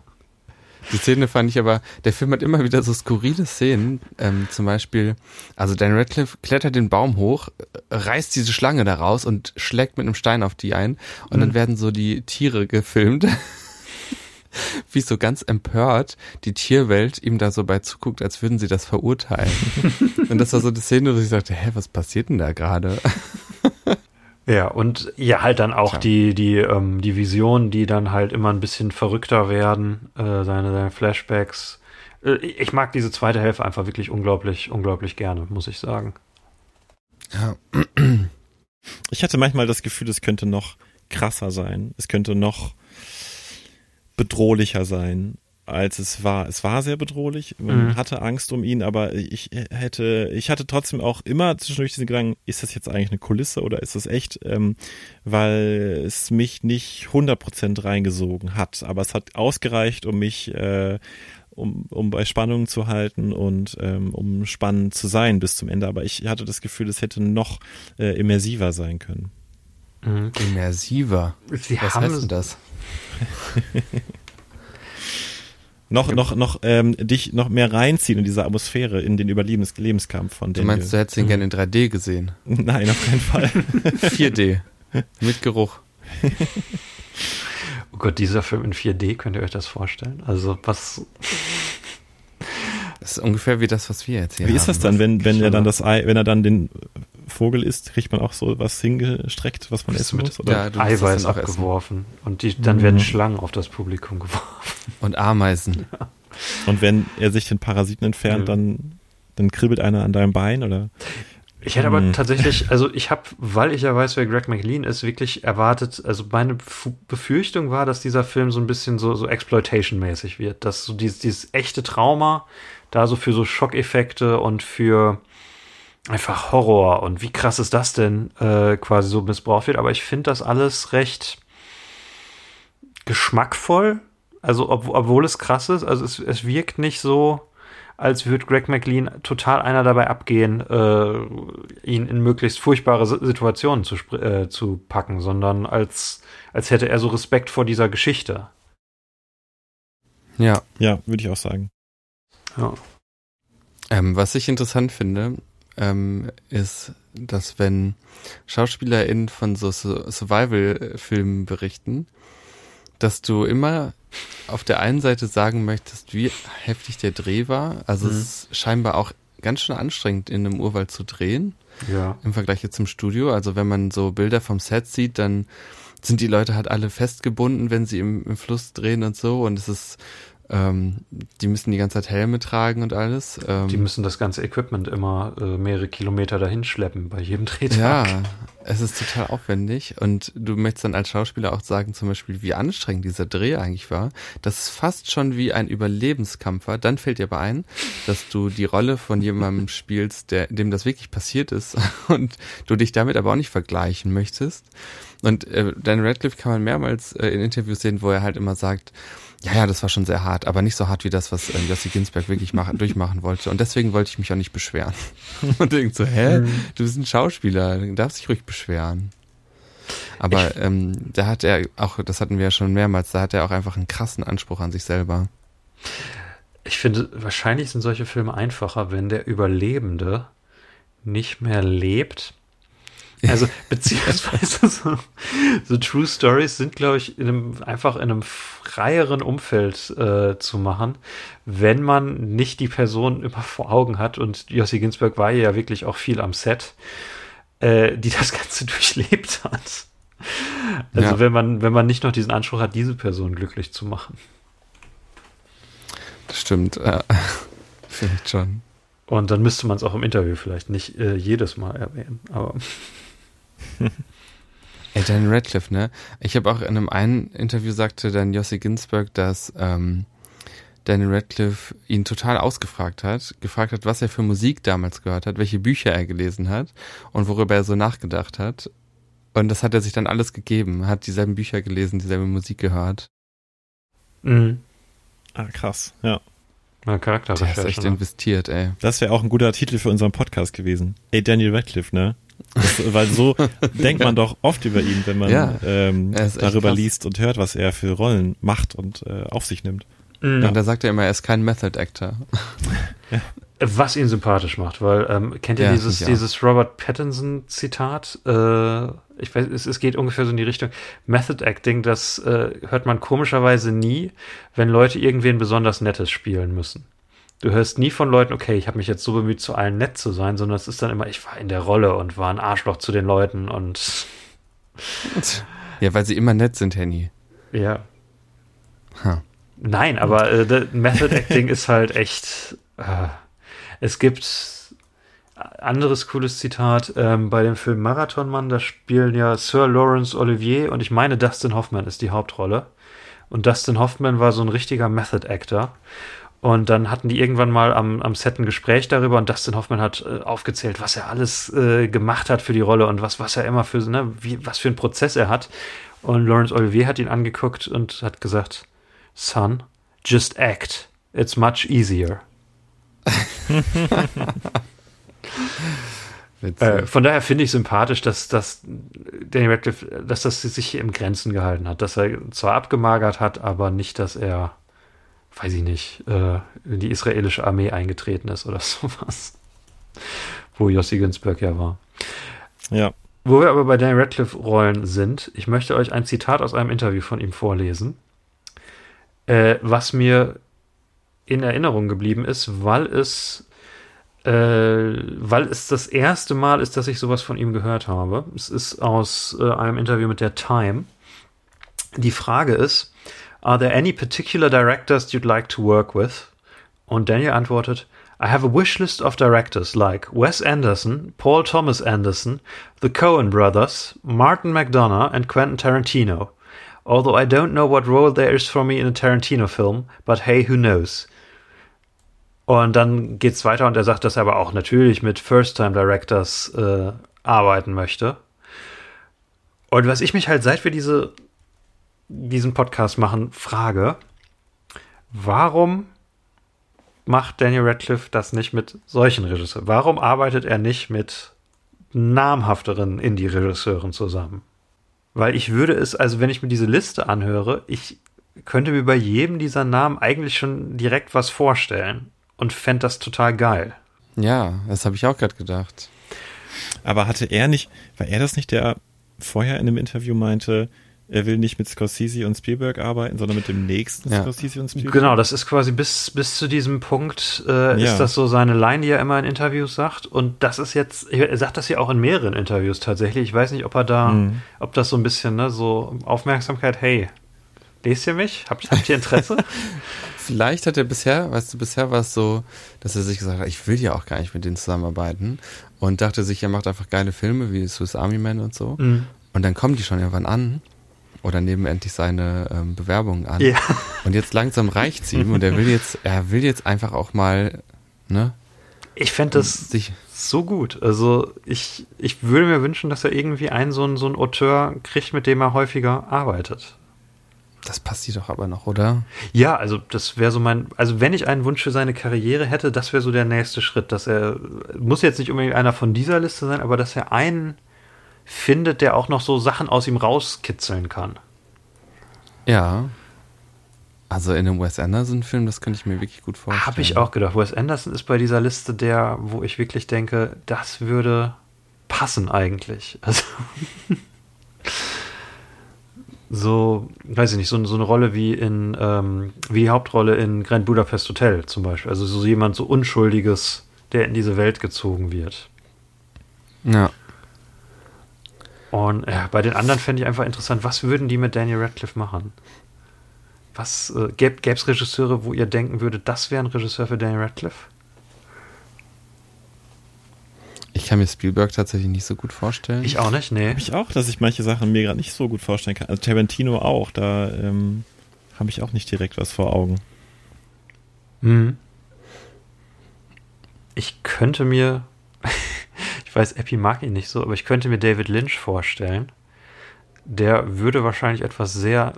Die Szene fand ich aber, der Film hat immer wieder so skurrile Szenen. Ähm, zum Beispiel, also Dan Radcliffe klettert den Baum hoch, äh, reißt diese Schlange da raus und schlägt mit einem Stein auf die ein. Und dann werden so die Tiere gefilmt. (laughs) Wie so ganz empört die Tierwelt ihm da so bei zuguckt, als würden sie das verurteilen. (laughs) und das war so die Szene, wo ich dachte, hä, was passiert denn da gerade?
Ja, und ja, halt dann auch
Klar.
die, die, ähm, die Visionen, die dann halt immer ein bisschen verrückter werden, äh, seine, seine Flashbacks. Äh, ich mag diese zweite Hälfte einfach wirklich unglaublich, unglaublich gerne, muss ich sagen.
Ja, (clears throat)
Ich hatte manchmal das Gefühl, es könnte noch krasser sein. Es könnte noch bedrohlicher sein, als es war. Es war sehr bedrohlich. Man
Mhm.
hatte Angst um ihn, aber ich hätte, ich hatte trotzdem auch immer zwischendurch diesen Gedanken, ist das jetzt eigentlich eine Kulisse oder ist das echt? Ähm, weil es mich nicht 100% reingesogen hat. Aber es hat ausgereicht, um mich, äh, um, um bei Spannung zu halten und ähm, um spannend zu sein bis zum Ende. Aber ich hatte das Gefühl, es hätte noch äh, immersiver sein können.
Mhm.
immersiver.
Sie
Was
haben
heißt denn das? (laughs)
Noch, noch, noch, ähm, dich noch mehr reinziehen in diese Atmosphäre, in den Überlebens Lebenskampf von
Du
Daniel.
meinst, du hättest ihn gerne in 3D gesehen? (laughs)
Nein, auf keinen Fall. (laughs)
4D. Mit Geruch.
Oh Gott, dieser Film in 4D, könnt ihr euch das vorstellen? Also, was.
Das ist ungefähr wie das, was wir jetzt hier
Wie
haben.
ist das dann, wenn, wenn er dann das Ei, wenn er dann den Vogel isst, kriegt man auch so was hingestreckt, was man
Das
essen
mit-
muss? Oder?
Ja, du
Eiweiß
auch essen.
abgeworfen. Und die, dann werden Schlangen auf das Publikum geworfen.
Und Ameisen.
Und wenn er sich den Parasiten entfernt,
Ja.
dann, dann kribbelt einer an deinem Bein oder?
Ich hätte aber
Hm.
tatsächlich, (laughs) also ich habe, weil ich ja weiß, wer Greg McLean ist, wirklich erwartet, also meine F Befürchtung war, dass dieser Film so ein bisschen so, so Exploitation-mäßig wird, dass so dieses, dieses echte Trauma da so für so Schockeffekte und für einfach Horror und wie krass ist das denn äh, quasi so missbraucht wird. Aber ich finde das alles recht geschmackvoll. Also ob, obwohl es krass ist, also es, es wirkt nicht so, als würde Greg McLean total einer dabei abgehen, äh, ihn in möglichst furchtbare Situationen zu, äh, zu packen, sondern als, als hätte er so Respekt vor dieser Geschichte.
Ja. Ja, würde ich auch sagen.
Ja. Ähm, was ich interessant finde, ähm, ist, dass wenn SchauspielerInnen von so Survival-Filmen berichten, dass du immer auf der einen Seite sagen möchtest, wie heftig der Dreh war. Also mhm. es ist scheinbar auch ganz schön anstrengend, in einem Urwald zu drehen.
Ja.
Im Vergleich jetzt zum Studio. Also wenn man so Bilder vom Set sieht, dann sind die Leute halt alle festgebunden, wenn sie im, im Fluss drehen und so. Und es ist ähm, die müssen die ganze Zeit Helme tragen und alles.
Ähm, die müssen das ganze Equipment immer äh, mehrere Kilometer dahin schleppen bei jedem Drehtag.
Ja, (laughs) es ist total aufwendig und du möchtest dann als Schauspieler auch sagen, zum Beispiel, wie anstrengend dieser Dreh eigentlich war. Das ist fast schon wie ein Überlebenskampf war. Dann fällt dir aber ein, dass du die Rolle von jemandem (laughs) spielst, der, dem das wirklich passiert ist (laughs) und du dich damit aber auch nicht vergleichen möchtest. Und äh, Dan Radcliffe kann man mehrmals äh, in Interviews sehen, wo er halt immer sagt, ja, ja, das war schon sehr hart, aber nicht so hart wie das, was äh, Jossi Ginsberg wirklich machen, durchmachen wollte. Und deswegen wollte ich mich auch nicht beschweren. (laughs) Und denk so, hä, mhm. du bist ein Schauspieler, du darfst dich ruhig beschweren. Aber ähm, da hat er auch, das hatten wir ja schon mehrmals, da hat er auch einfach einen krassen Anspruch an sich selber.
Ich finde, wahrscheinlich sind solche Filme einfacher, wenn der Überlebende nicht mehr lebt also, beziehungsweise so, so True Stories sind, glaube ich, in einem, einfach in einem freieren Umfeld äh, zu machen, wenn man nicht die Person immer vor Augen hat. Und Jossi Ginsberg war ja wirklich auch viel am Set, äh, die das (laughs) Ganze durchlebt hat. Also, ja. wenn man, wenn man nicht noch diesen Anspruch hat, diese Person glücklich zu machen.
Das stimmt, äh, (laughs) vielleicht schon.
Und dann müsste man es auch im Interview vielleicht nicht äh, jedes Mal erwähnen, aber. (laughs)
Ey, Dan Radcliffe, ne? Ich habe auch in einem einen Interview sagte dann Jossi Ginsberg, dass ähm, Daniel Radcliffe ihn total ausgefragt hat, gefragt hat, was er für Musik damals gehört hat, welche Bücher er gelesen hat und worüber er so nachgedacht hat. Und das hat er sich dann alles gegeben, hat dieselben Bücher gelesen, dieselbe Musik gehört.
Mhm. Ah, krass, ja.
Na, Charakter.
Der ist echt investiert, ey.
Das wäre auch ein guter Titel für unseren Podcast gewesen. Ey, Daniel Radcliffe, ne? Das, weil so (laughs) denkt man doch oft über ihn, wenn man ja, ähm, darüber liest und hört, was er für Rollen macht und äh, auf sich nimmt.
Mhm. Und da sagt er immer, er ist kein Method Actor. (laughs)
ja. Was ihn sympathisch macht, weil ähm, kennt ihr ja, dieses, dieses Robert Pattinson Zitat? Äh, ich weiß, es, es, geht ungefähr so in die Richtung Method Acting, das äh, hört man komischerweise nie, wenn Leute irgendwen besonders Nettes spielen müssen. Du hörst nie von Leuten, okay, ich habe mich jetzt so bemüht, zu allen nett zu sein, sondern es ist dann immer, ich war in der Rolle und war ein Arschloch zu den Leuten und.
Ja, weil sie immer nett sind, Henny.
Ja. Huh. Nein, aber äh, Method Acting ist halt echt. Äh, es gibt anderes cooles Zitat ähm, bei dem Film Marathonmann. Da spielen ja Sir Lawrence Olivier und ich meine Dustin Hoffman ist die Hauptrolle. Und Dustin Hoffman war so ein richtiger Method Actor. Und dann hatten die irgendwann mal am, am Set ein Gespräch darüber und Dustin Hoffman hat äh, aufgezählt, was er alles äh, gemacht hat für die Rolle und was, was er immer für, ne, wie, was für einen Prozess er hat. Und Laurence Olivier hat ihn angeguckt und hat gesagt, Son, just act. It's much easier. (laughs) äh, von daher finde ich sympathisch, dass, dass Danny Radcliffe, dass das sich im Grenzen gehalten hat, dass er zwar abgemagert hat, aber nicht, dass er weiß ich nicht, äh, in die israelische Armee eingetreten ist oder (laughs) sowas. Wo Jossi Ginsberg ja war.
Ja.
Wo wir aber bei Dan Radcliffe-Rollen sind, ich möchte euch ein Zitat aus einem Interview von ihm vorlesen, äh, was mir in Erinnerung geblieben ist, weil es, äh, weil es das erste Mal ist, dass ich sowas von ihm gehört habe. Es ist aus äh, einem Interview mit der Time. Die Frage ist, Are there any particular directors you'd like to work with? Und Daniel antwortet, I have a wish list of directors like Wes Anderson, Paul Thomas Anderson, the Coen brothers, Martin McDonough, and Quentin Tarantino. Although I don't know what role there is for me in a Tarantino film, but hey, who knows? Und dann geht's weiter und er sagt, dass er aber auch natürlich mit First-Time-Directors äh, arbeiten möchte. Und was ich mich halt, seit wir diese, diesen Podcast machen, frage, warum macht Daniel Radcliffe das nicht mit solchen Regisseuren? Warum arbeitet er nicht mit namhafteren Indie-Regisseuren zusammen? Weil ich würde es, also wenn ich mir diese Liste anhöre, ich könnte mir bei jedem dieser Namen eigentlich schon direkt was vorstellen und fände das total geil.
Ja, das habe ich auch gerade gedacht.
Aber hatte er nicht, war er das nicht, der vorher in einem Interview meinte, er will nicht mit Scorsese und Spielberg arbeiten, sondern mit dem nächsten
Ja.
Scorsese und Spielberg?
Genau, das ist quasi bis, bis zu diesem Punkt, äh,
Ja.
ist das so seine Line, die er immer in Interviews sagt. Und das ist jetzt, er sagt das ja auch in mehreren Interviews tatsächlich. Ich weiß nicht, ob er da,
Mhm.
ob das so ein bisschen, ne, so Aufmerksamkeit, hey, lest ihr mich? Habt, habt ihr Interesse? (laughs)
Vielleicht hat er bisher, weißt du, bisher war es so, dass er sich gesagt hat, ich will ja auch gar nicht mit denen zusammenarbeiten und dachte sich, er macht einfach geile Filme wie Swiss Army Man und so.
Mhm.
Und dann kommen die schon irgendwann an oder nehmen endlich seine ähm, Bewerbungen an.
Ja.
Und jetzt langsam reicht's ihm und er will jetzt, er will jetzt einfach auch mal, ne,
Ich fände das
sich,
so gut. Also ich, ich würde mir wünschen, dass er irgendwie einen so einen, so einen Auteur kriegt, mit dem er häufiger arbeitet.
das passiert doch aber noch, oder?
Ja, also das wäre so mein, also wenn ich einen Wunsch für seine Karriere hätte, das wäre so der nächste Schritt, dass er, muss jetzt nicht unbedingt einer von dieser Liste sein, aber dass er einen findet, der auch noch so Sachen aus ihm rauskitzeln kann.
Ja. Also in einem Wes Anderson-Film, das könnte ich mir wirklich gut vorstellen.
Habe ich auch gedacht. Wes Anderson ist bei dieser Liste der, wo ich wirklich denke, das würde passen eigentlich. (laughs) Also so, weiß ich nicht, so, so eine Rolle wie in, ähm, wie die Hauptrolle in Grand Budapest Hotel zum Beispiel. Also so jemand so Unschuldiges, der in diese Welt gezogen wird.
Ja.
Und ja, bei den anderen fände ich einfach interessant, was würden die mit Daniel Radcliffe machen? Was äh, gäbe es Regisseure, wo ihr denken würdet, das wäre ein Regisseur für Daniel Radcliffe?
Ich kann mir Spielberg tatsächlich nicht so gut vorstellen.
Ich auch nicht, nee.
Ich auch, dass ich manche Sachen mir gerade nicht so gut vorstellen kann. Also Tarantino auch, da ähm, habe ich auch nicht direkt was vor Augen.
Mhm. Ich könnte mir, (laughs) weiß, Epi mag ihn nicht so, aber ich könnte mir David Lynch vorstellen. Der würde wahrscheinlich etwas sehr,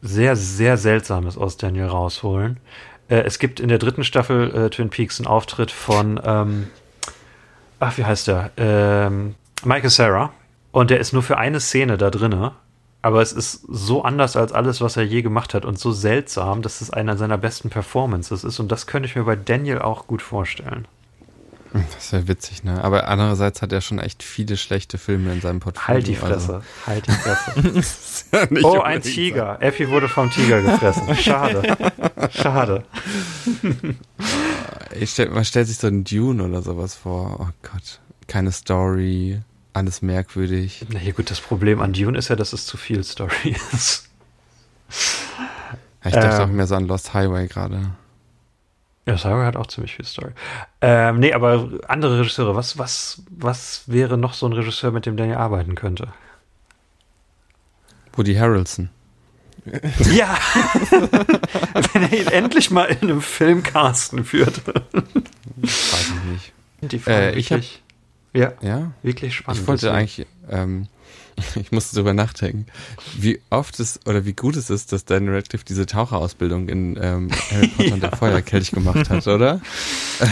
sehr, sehr Seltsames aus Daniel rausholen. Äh, es gibt in der dritten Staffel äh, Twin Peaks einen Auftritt von, ähm, ach, wie heißt der? Ähm, Michael Sarah. Und der ist nur für eine Szene da drinne. Aber es ist so anders als alles, was er je gemacht hat und so seltsam, dass es einer seiner besten Performances ist. Und das könnte ich mir bei Daniel auch gut vorstellen.
Das wäre witzig, ne? Aber andererseits hat er schon echt viele schlechte Filme in seinem Portfolio.
Halt die Fresse. Halt die Fresse. (laughs)
Also,
oh, ein Tiger. Effi wurde vom Tiger gefressen. Schade. Schade. (laughs)
Stell, man stellt sich so einen Dune oder sowas vor. Oh Gott. Keine Story. Alles merkwürdig.
Na ja, gut, das Problem an Dune ist ja, dass es zu viel Story ist.
Ja, Ich dachte
Ähm.
auch mehr so an Lost Highway gerade.
Ja, Saga hat auch ziemlich viel Story. Ähm, nee, aber andere Regisseure, was, was, was wäre noch so ein Regisseur, mit dem Daniel arbeiten könnte?
Woody Harrelson. (laughs)
Ja! (laughs) Wenn er ihn endlich mal in einem Film casten würde.
Weiß ich nicht.
Die Frage
Äh, ich hab-
wirklich, ja,
Ja?
wirklich spannend.
Ich wollte eigentlich, ähm, (laughs) ich musste drüber nachdenken, wie oft es oder wie gut es ist, dass Daniel Radcliffe diese Taucherausbildung in ähm, Harry Potter und (laughs) der Feuerkelch gemacht hat, oder?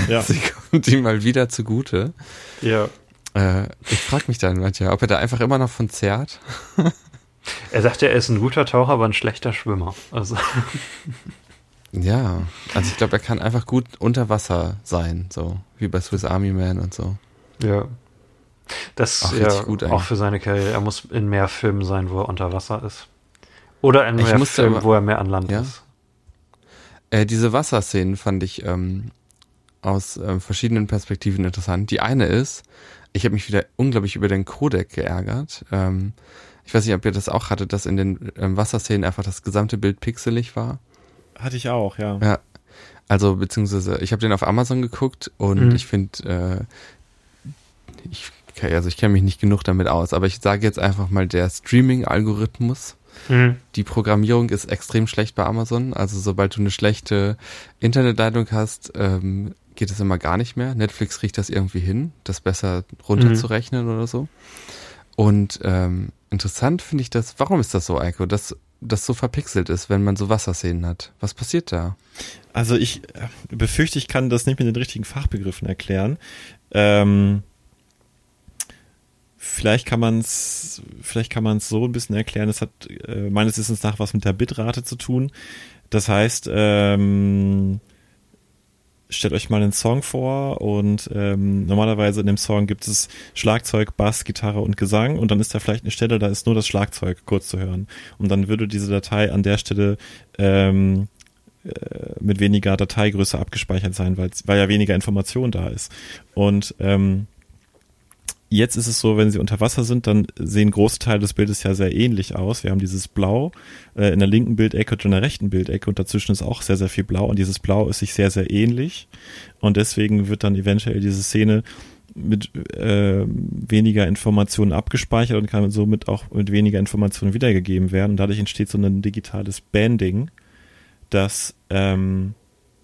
Ja. (laughs)
Sie kommt ihm mal wieder zugute.
Ja.
Äh, ich frage mich dann manchmal, ob er da einfach immer noch von zehrt.
Er sagt ja, er ist ein guter Taucher, aber ein schlechter Schwimmer. Also,
Ja, also ich glaube, er kann einfach gut unter Wasser sein, so wie bei Swiss Army Man und so.
ja. Das
Ach,
ja
gut
auch für seine Karriere. Er muss in mehr Filmen sein, wo er unter Wasser ist. Oder in mehr
musste
Filmen,
aber-
wo er mehr an Land
Ja?
ist.
Äh, diese Wasserszenen fand ich ähm, aus ähm, verschiedenen Perspektiven interessant. Die eine ist, ich habe mich wieder unglaublich über den Codec geärgert. Ähm, ich weiß nicht, ob ihr das auch hattet, dass in den ähm, Wasserszenen einfach das gesamte Bild pixelig war.
Hatte ich auch, ja.
Ja. Also, beziehungsweise, ich habe den auf Amazon geguckt und
Mhm.
ich finde, äh, ich, also ich kenne mich nicht genug damit aus, aber ich sage jetzt einfach mal, der Streaming-Algorithmus Mhm. Die Programmierung ist extrem schlecht bei Amazon. Also sobald du eine schlechte Internetleitung hast, ähm, geht es immer gar nicht mehr. Netflix kriegt das irgendwie hin, das besser runterzurechnen mhm. oder so. Und ähm, interessant finde ich das, warum ist das so, Eiko, dass das so verpixelt ist, wenn man so Wasserszenen hat? Was passiert da?
Also ich äh, befürchte, ich kann das nicht mit den richtigen Fachbegriffen erklären. Ähm, vielleicht kann man es, vielleicht kann man es so ein bisschen erklären. Es hat äh, meines Wissens nach was mit der Bitrate zu tun. Das heißt, ähm, stellt euch mal einen Song vor und ähm, normalerweise in dem Song gibt es Schlagzeug, Bass, Gitarre und Gesang und dann ist da vielleicht eine Stelle, da ist nur das Schlagzeug kurz zu hören. Und dann würde diese Datei an der Stelle ähm, äh, mit weniger Dateigröße abgespeichert sein, weil, ja weniger Information da ist. Und ähm, Jetzt ist es so, wenn sie unter Wasser sind, dann sehen große Teile des Bildes ja sehr ähnlich aus. Wir haben dieses Blau äh, in der linken Bildecke und in der rechten Bildecke und dazwischen ist auch sehr, sehr viel Blau und dieses Blau ist sich sehr, sehr ähnlich und deswegen wird dann eventuell diese Szene mit äh, weniger Informationen abgespeichert und kann somit auch mit weniger Informationen wiedergegeben werden und dadurch entsteht so ein digitales Banding, dass ähm,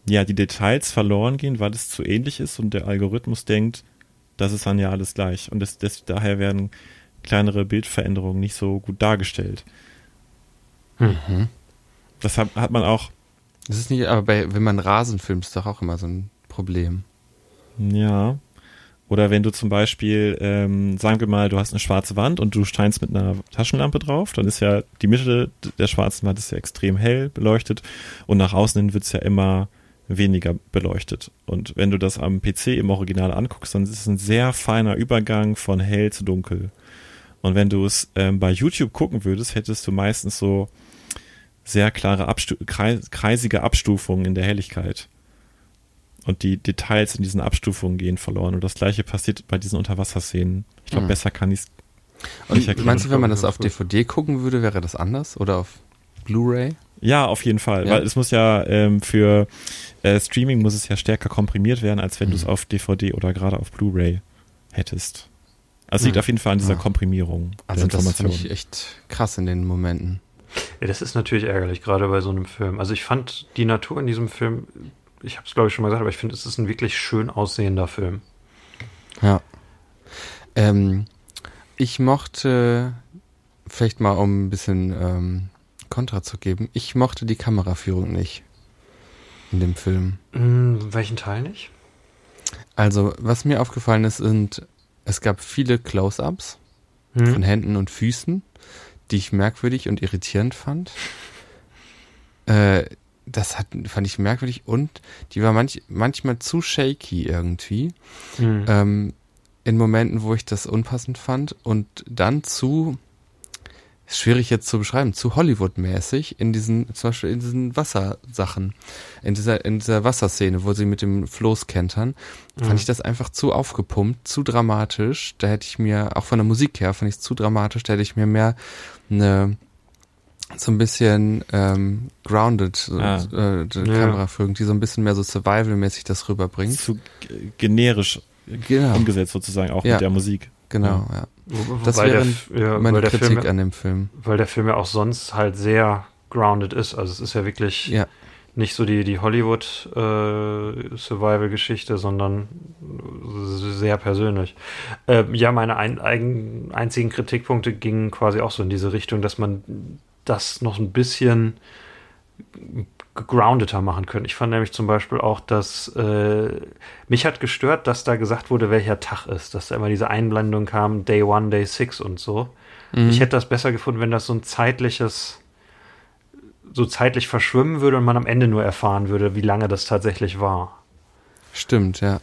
ja die Details verloren gehen, weil es zu ähnlich ist und der Algorithmus denkt, das ist dann ja alles gleich. Und das, das, daher werden kleinere Bildveränderungen nicht so gut dargestellt. Mhm. Das hat, hat man auch.
Das ist nicht, aber bei, wenn man Rasen filmt, ist doch auch immer so ein Problem.
Ja. Oder wenn du zum Beispiel, ähm, sagen wir mal, du hast eine schwarze Wand und du scheinst mit einer Taschenlampe drauf, dann ist ja die Mitte der schwarzen Wand ist ja extrem hell beleuchtet und nach außen hin wird es ja immer weniger beleuchtet. Und wenn du das am PC im Original anguckst, dann ist es ein sehr feiner Übergang von hell zu dunkel. Und wenn du es ähm, bei YouTube gucken würdest, hättest du meistens so sehr klare Abstu kreis kreisige Abstufungen in der Helligkeit. Und die Details in diesen Abstufungen gehen verloren. Und das gleiche passiert bei diesen Unterwasserszenen. Ich glaube, mhm. besser kann ich es
nicht erklären. Meinst du, wenn man das auf DVD gucken würde, wäre das anders? Oder auf Blu-ray?
Ja, auf jeden Fall. Ja. Weil es muss ja ähm, für äh, Streaming muss es ja stärker komprimiert werden, als wenn mhm. du es auf DVD oder gerade auf Blu-ray hättest. Also mhm. liegt auf jeden Fall an dieser ja. Komprimierung
also. Das finde ich echt krass in den Momenten.
Ja, das ist natürlich ärgerlich, gerade bei so einem Film. Also ich fand die Natur in diesem Film, ich habe es glaube ich schon mal gesagt, aber ich finde, es ist ein wirklich schön aussehender Film.
Ja. Ähm, ich mochte vielleicht mal um ein bisschen ähm, Kontra zu geben. Ich mochte die Kameraführung nicht in dem Film.
Mm, welchen Teil nicht?
Also, was mir aufgefallen ist, sind, es gab viele Close-ups hm. von Händen und Füßen, die ich merkwürdig und irritierend fand. (laughs) Äh, das hat, fand ich merkwürdig und die war manch, manchmal zu shaky irgendwie. Hm. Ähm, in Momenten, wo ich das unpassend fand und dann zu ist schwierig jetzt zu beschreiben, zu Hollywood-mäßig in diesen, zum Beispiel in diesen Wassersachen, in dieser, in dieser Wasserszene, wo sie mit dem Floß kentern, mhm. fand ich das einfach zu aufgepumpt, zu dramatisch. Da hätte ich mir, auch von der Musik her, fand ich es zu dramatisch, da hätte ich mir mehr eine, so ein bisschen ähm, grounded ah. äh, ja. Kameraführung, die so ein bisschen mehr so survival-mäßig das rüberbringt.
Zu generisch genau. umgesetzt sozusagen, auch ja. mit der Musik.
Genau, ja. Das wäre ja, meine Kritik
Film,
an dem Film.
Weil der Film ja auch sonst halt sehr grounded ist. Also es ist ja wirklich ja. nicht so die, die Hollywood-Survival-Geschichte, äh, sondern sehr persönlich. Äh, ja, meine ein, ein, einzigen Kritikpunkte gingen quasi auch so in diese Richtung, dass man das noch ein bisschen gegroundeter machen können. Ich fand nämlich zum Beispiel auch, dass äh, mich hat gestört, dass da gesagt wurde, welcher Tag ist, dass da immer diese Einblendung kam, Day One, Day Six und so. Mhm. Ich hätte das besser gefunden, wenn das so ein zeitliches, so zeitlich verschwimmen würde und man am Ende nur erfahren würde, wie lange das tatsächlich war.
Stimmt, ja.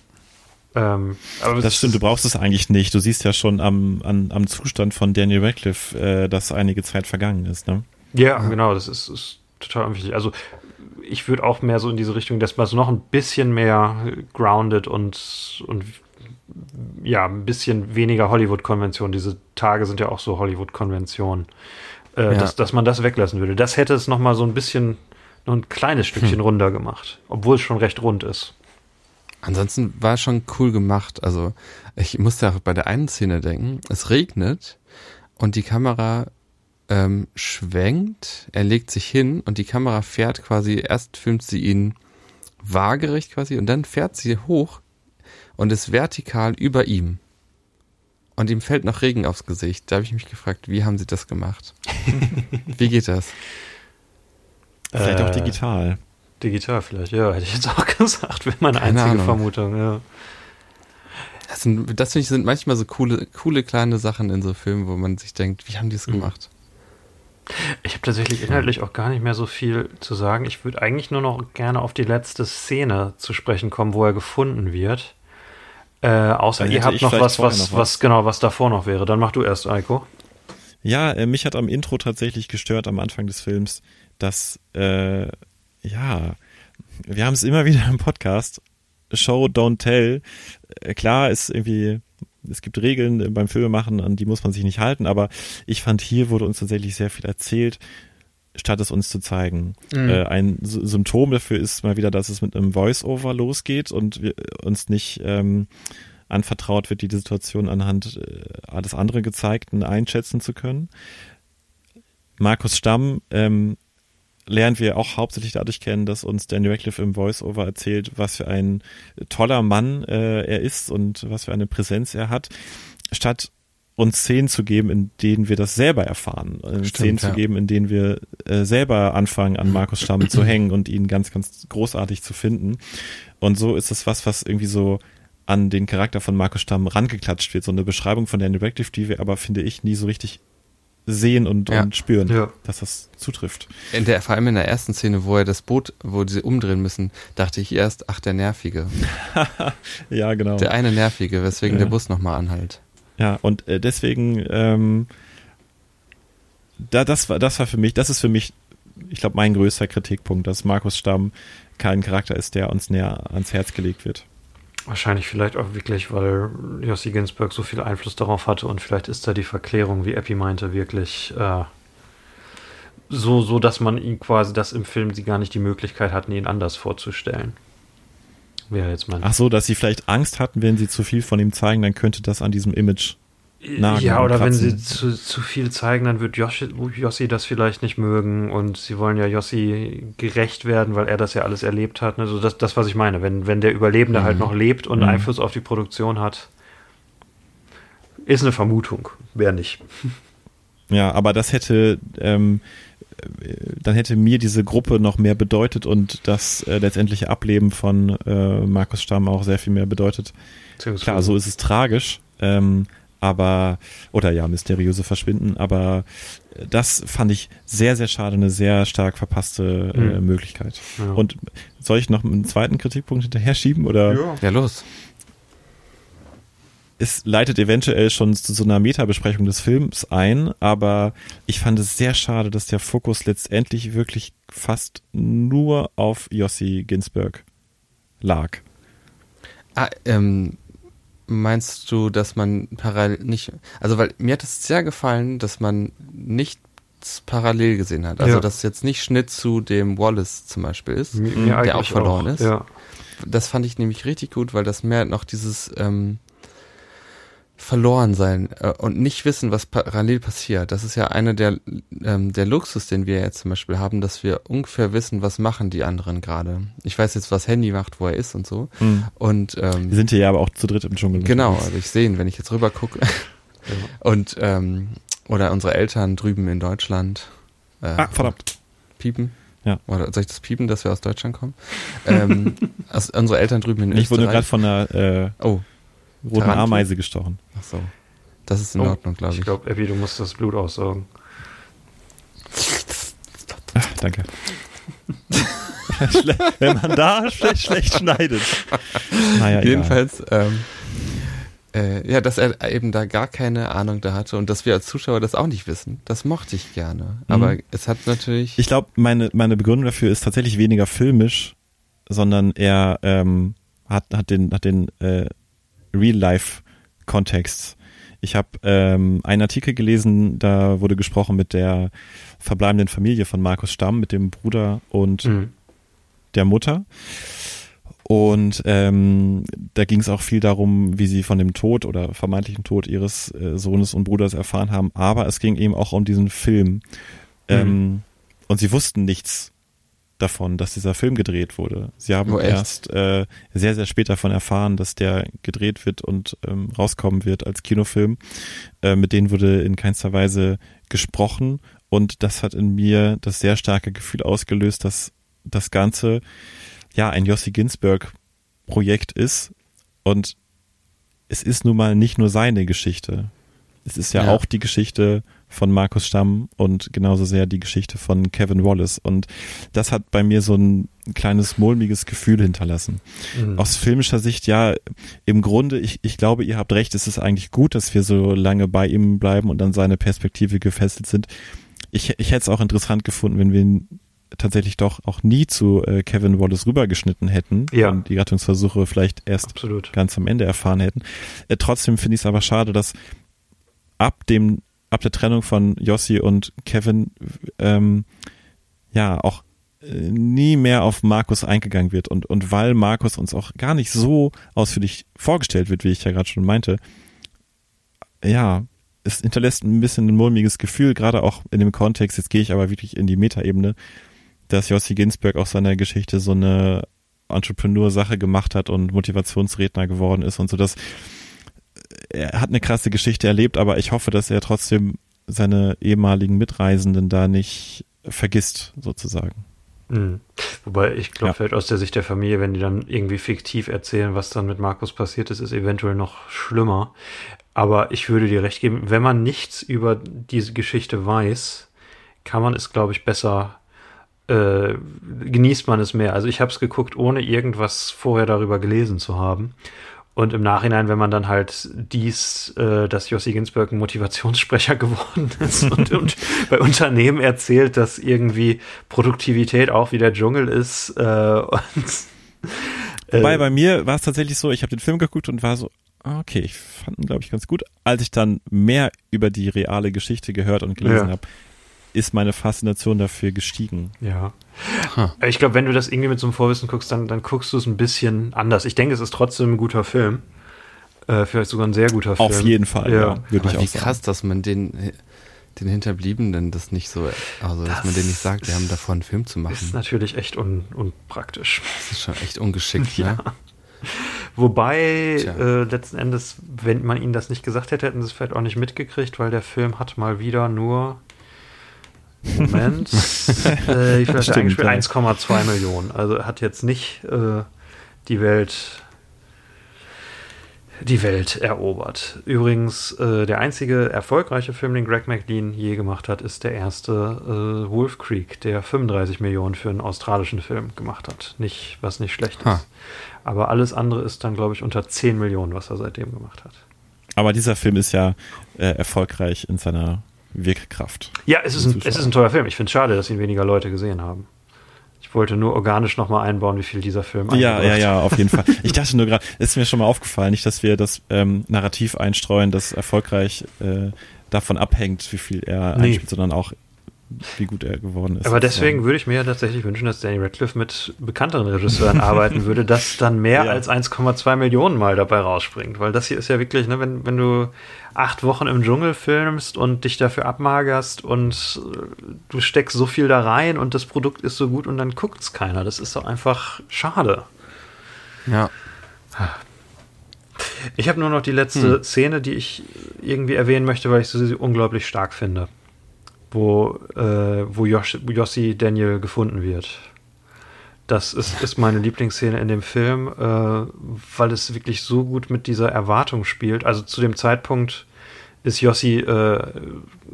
Ähm, aber das stimmt, du brauchst es eigentlich nicht. Du siehst ja schon am, an, am Zustand von Daniel Radcliffe, äh, dass einige Zeit vergangen ist, ne?
Ja, ja. genau, das ist, ist total unwichtig. Also ich würde auch mehr so in diese Richtung, dass man so noch ein bisschen mehr grounded und, und ja, ein bisschen weniger Hollywood-Konvention. Diese Tage sind ja auch so Hollywood-Konventionen. Äh, ja. dass, dass man das weglassen würde. Das hätte es noch mal so ein bisschen, noch ein kleines Stückchen hm. runder gemacht, obwohl es schon recht rund ist.
Ansonsten war es schon cool gemacht. Also ich musste auch bei der einen Szene denken, es regnet und die Kamera ähm, schwenkt, er legt sich hin und die Kamera fährt quasi, erst filmt sie ihn waagerecht quasi und dann fährt sie hoch und ist vertikal über ihm. Und ihm fällt noch Regen aufs Gesicht. Da habe ich mich gefragt, wie haben sie das gemacht? (laughs) wie geht das?
Vielleicht auch
Äh,
digital.
Digital vielleicht, ja, hätte ich jetzt auch (laughs) gesagt, wäre meine
Keine
einzige
Ahnung.
Vermutung, ja.
Das, sind, das finde ich sind manchmal so coole, coole kleine Sachen in so Filmen, wo man sich denkt, wie haben die es
Mhm.
gemacht?
Ich habe tatsächlich inhaltlich auch gar nicht mehr so viel zu sagen. Ich würde eigentlich nur noch gerne auf die letzte Szene zu sprechen kommen, wo er gefunden wird. Äh, außer ihr habt noch was, was,
noch
was,
was.
genau, was davor noch wäre. Dann mach du erst, Eiko.
Ja, äh, mich hat am Intro tatsächlich gestört am Anfang des Films, dass, äh, ja, wir haben es immer (laughs) wieder im Podcast, Show, don't tell. Äh, klar ist irgendwie, es gibt Regeln äh, beim Filmemachen, an die muss man sich nicht halten, aber ich fand, hier wurde uns tatsächlich sehr viel erzählt, statt es uns zu zeigen.
Mhm.
Äh, ein S Symptom dafür ist mal wieder, dass es mit einem Voice-Over losgeht und wir uns nicht ähm, anvertraut wird, die Situation anhand äh, alles andere Gezeigten einschätzen zu können. Markus Stamm ähm, lernen wir auch hauptsächlich dadurch kennen, dass uns Daniel Radcliffe im Voice-Over erzählt, was für ein toller Mann äh, er ist und was für eine Präsenz er hat, statt uns Szenen zu geben, in denen wir das selber erfahren, äh,
Stimmt,
Szenen zu
ja.
geben, in denen wir äh, selber anfangen, an Markus Stamm zu (clears throat) hängen und ihn ganz, ganz großartig zu finden. Und so ist es was, was irgendwie so an den Charakter von Markus Stamm rangeklatscht wird. So eine Beschreibung von Daniel Radcliffe, die wir aber, finde ich, nie so richtig sehen und,
Ja.
und spüren,
Ja.
dass das zutrifft.
In der, vor allem in der ersten Szene, wo er das Boot, wo sie umdrehen müssen, dachte ich erst, ach, der Nervige. (laughs)
Ja, genau.
Der eine Nervige, weswegen
Ja.
der Bus nochmal anhält.
Ja, und äh, deswegen, ähm, da, das war, das war für mich, das ist für mich, ich glaube, mein größter Kritikpunkt, dass Markus Stamm kein Charakter ist, der uns näher ans Herz gelegt wird.
Wahrscheinlich vielleicht auch wirklich, weil Jossi Ginsburg so viel Einfluss darauf hatte und vielleicht ist da die Verklärung, wie Epi meinte, wirklich äh, so, so, dass man ihn quasi, dass im Film sie gar nicht die Möglichkeit hatten, ihn anders vorzustellen. Wäre jetzt mein.
Ach so, dass sie vielleicht Angst hatten, wenn sie zu viel von ihm zeigen, dann könnte das an diesem Image nagen
ja, oder wenn sie zu, zu viel zeigen, dann wird Yoshi, Yossi das vielleicht nicht mögen und sie wollen ja Yossi gerecht werden, weil er das ja alles erlebt hat. Also das, das was ich meine. Wenn, wenn der Überlebende
Mhm.
halt noch lebt und
Mhm.
Einfluss auf die Produktion hat, ist eine Vermutung. Wer nicht. (laughs)
Ja, aber das hätte, ähm, äh, dann hätte mir diese Gruppe noch mehr bedeutet und das äh, letztendliche Ableben von äh, Markus Stamm auch sehr viel mehr bedeutet. Klar, so ist es tragisch, ähm, aber, oder ja, mysteriöse Verschwinden, aber äh, das fand ich sehr, sehr schade, eine sehr stark verpasste äh,
Mhm.
Möglichkeit.
Ja.
Und soll ich noch einen zweiten Kritikpunkt hinterher schieben oder?
ja.
Ja, los.
es leitet eventuell schon zu so einer Metabesprechung des Films ein, aber ich fand es sehr schade, dass der Fokus letztendlich wirklich fast nur auf Jossi Ginsberg lag.
Ah, ähm, meinst du, dass man parallel nicht, also weil mir hat es sehr gefallen, dass man nichts parallel gesehen hat. Also
Ja.
dass jetzt nicht Schnitt zu dem Wallace zum Beispiel ist.
Mir-
Der auch verloren ist.
Ja.
Das fand ich nämlich richtig gut, weil das mehr noch dieses ähm, verloren sein äh, und nicht wissen, was parallel passiert. Das ist ja einer der ähm, der Luxus, den wir jetzt zum Beispiel haben, dass wir ungefähr wissen, was machen die anderen gerade. Ich weiß jetzt, was Handy macht, wo er ist und so. Und ähm,
Wir sind hier ja aber auch zu dritt im Dschungel.
Genau, also ich sehe ihn, wenn ich jetzt rüber gucke. Und ähm, oder unsere Eltern drüben in Deutschland. Äh,
Ah, verdammt.
Piepen.
Ja.
Oder soll ich das piepen, dass wir aus Deutschland kommen? ähm, (laughs) also unsere Eltern drüben in
Ich wurde gerade
Österreich.
von einer äh,
oh,
roten
Tarantel?
Ameise gestochen.
ach so. Das ist in
Oh,
Ordnung, glaube ich.
Ich glaube, Epi, du musst das Blut aussaugen.
Ah, danke. (laughs) Wenn man da schlecht, schlecht schneidet. Naja, egal.
Jedenfalls, ähm, äh, ja, dass er eben da gar keine Ahnung da hatte und dass wir als Zuschauer das auch nicht wissen. Das mochte ich gerne. Aber
Mhm.
es hat natürlich.
Ich glaube, meine, meine Begründung dafür ist tatsächlich weniger filmisch, sondern er ähm, hat, hat den, hat den äh, Real-Life-Kontext. Ich habe ähm, einen Artikel gelesen, da wurde gesprochen mit der verbleibenden Familie von Markus Stamm, mit dem Bruder und
Mhm.
der Mutter. Und ähm, da ging es auch viel darum, wie sie von dem Tod oder vermeintlichen Tod ihres äh, Sohnes und Bruders erfahren haben. Aber es ging eben auch um diesen Film. Ähm, und sie wussten nichts davon, dass dieser Film gedreht wurde. Sie haben
Oh,
erst äh, sehr, sehr spät davon erfahren, dass der gedreht wird und ähm, rauskommen wird als Kinofilm. Äh, mit denen wurde in keinster Weise gesprochen und das hat in mir das sehr starke Gefühl ausgelöst, dass das Ganze ja ein Jossi Ginsberg Projekt ist und es ist nun mal nicht nur seine Geschichte. Es ist ja,
Ja.
auch die Geschichte von Markus Stamm und genauso sehr die Geschichte von Kevin Wallace. Und das hat bei mir so ein kleines mulmiges Gefühl hinterlassen.
Mhm.
Aus filmischer Sicht, ja, im Grunde, ich, ich glaube, ihr habt recht, es ist eigentlich gut, dass wir so lange bei ihm bleiben und an seine Perspektive gefesselt sind. Ich, ich hätte es auch interessant gefunden, wenn wir ihn tatsächlich doch auch nie zu äh, Kevin Wallace rübergeschnitten hätten
Ja.
und die Rettungsversuche vielleicht erst
Absolut.
ganz am Ende erfahren hätten. Äh, trotzdem finde ich es aber schade, dass ab dem, ab der Trennung von Jossi und Kevin, ähm, ja, auch äh, nie mehr auf Markus eingegangen wird. Und, und weil Markus uns auch gar nicht so ausführlich vorgestellt wird, wie ich ja gerade schon meinte, ja, es hinterlässt ein bisschen ein mulmiges Gefühl, gerade auch in dem Kontext, jetzt gehe ich aber wirklich in die Metaebene, dass Jossi Ginsberg aus seiner Geschichte so eine Entrepreneur-Sache gemacht hat und Motivationsredner geworden ist und so, dass er hat eine krasse Geschichte erlebt, aber ich hoffe, dass er trotzdem seine ehemaligen Mitreisenden da nicht vergisst, sozusagen.
Mhm. Wobei ich glaube,
Ja.
vielleicht aus der Sicht der Familie, wenn die dann irgendwie fiktiv erzählen, was dann mit Markus passiert ist, ist eventuell noch schlimmer. Aber ich würde dir recht geben, wenn man nichts über diese Geschichte weiß, kann man es, glaube ich, besser, äh, genießt man es mehr. Also ich habe es geguckt, ohne irgendwas vorher darüber gelesen zu haben. Und im Nachhinein, wenn man dann halt dies, äh, dass Jossi Ginsberg ein Motivationssprecher (laughs) geworden ist und, und bei Unternehmen erzählt, dass irgendwie Produktivität auch wie der Dschungel ist. Äh, und, äh,
Wobei bei mir war es tatsächlich so, ich habe den Film geguckt und war so, ah, okay, ich fand ihn, glaube ich, ganz gut. Als ich dann mehr über die reale Geschichte gehört und gelesen
Ja.
habe, ist meine Faszination dafür gestiegen.
Ja.
Ha.
Ich glaube, wenn du das irgendwie mit so einem Vorwissen guckst, dann, dann guckst du es ein bisschen anders. Ich denke, es ist trotzdem ein guter Film. Äh, vielleicht sogar ein sehr guter Film.
Auf jeden Fall,
Ja.
ja, würde ich
Aber
auch
wie
sagen.
krass, dass man den, den Hinterbliebenen das nicht so, also dass
Das
man denen nicht sagt, wir haben davor einen Film zu machen.
Ist natürlich echt un, unpraktisch.
Das ist schon echt ungeschickt, (laughs)
Ja.
ne?
Wobei, äh, letzten Endes, wenn man ihnen das nicht gesagt hätte, hätten sie es vielleicht auch nicht mitgekriegt, weil der Film hat mal wieder nur. Moment. (laughs) äh, er
Stimmt,
eingespielt?
ja.
1,2 Millionen. Also er hat jetzt nicht äh, die Welt die Welt erobert. Übrigens, äh, der einzige erfolgreiche Film, den Greg McLean je gemacht hat, ist der erste äh, Wolf Creek, der 35 Millionen für einen australischen Film gemacht hat. Nicht, was nicht schlecht ist.
Ha.
Aber alles andere ist dann, glaube ich, unter 10 Millionen, was er seitdem gemacht hat.
Aber dieser Film ist ja äh, erfolgreich in seiner Wirkkraft.
Ja, es ist, ein, es ist ein toller Film. Ich finde es schade, dass ihn weniger Leute gesehen haben. Ich wollte nur organisch nochmal einbauen, wie viel dieser Film
Ja, ja, ja, auf jeden Fall. (laughs) Ich dachte nur gerade, es ist mir schon mal aufgefallen, nicht, dass wir das ähm, Narrativ einstreuen, das erfolgreich äh, davon abhängt, wie viel er
Nee.
einspielt, sondern auch, wie gut er geworden ist.
Aber deswegen würde ich mir ja tatsächlich wünschen, dass Danny Radcliffe mit bekannteren Regisseuren arbeiten würde, dass dann mehr
Ja.
als 1,2 Millionen mal dabei rausspringt. Weil das hier ist ja wirklich, ne, wenn, wenn du acht Wochen im Dschungel filmst und dich dafür abmagerst und äh, du steckst so viel da rein und das Produkt ist so gut und dann guckt's keiner. Das ist doch einfach schade.
Ja.
Ich habe nur noch die letzte Szene, die ich irgendwie erwähnen möchte, weil ich sie unglaublich stark finde. Wo, äh, wo Yossi Daniel gefunden wird. Das ist, ist meine Lieblingsszene in dem Film, äh, weil es wirklich so gut mit dieser Erwartung spielt. Also zu dem Zeitpunkt ist Yossi äh,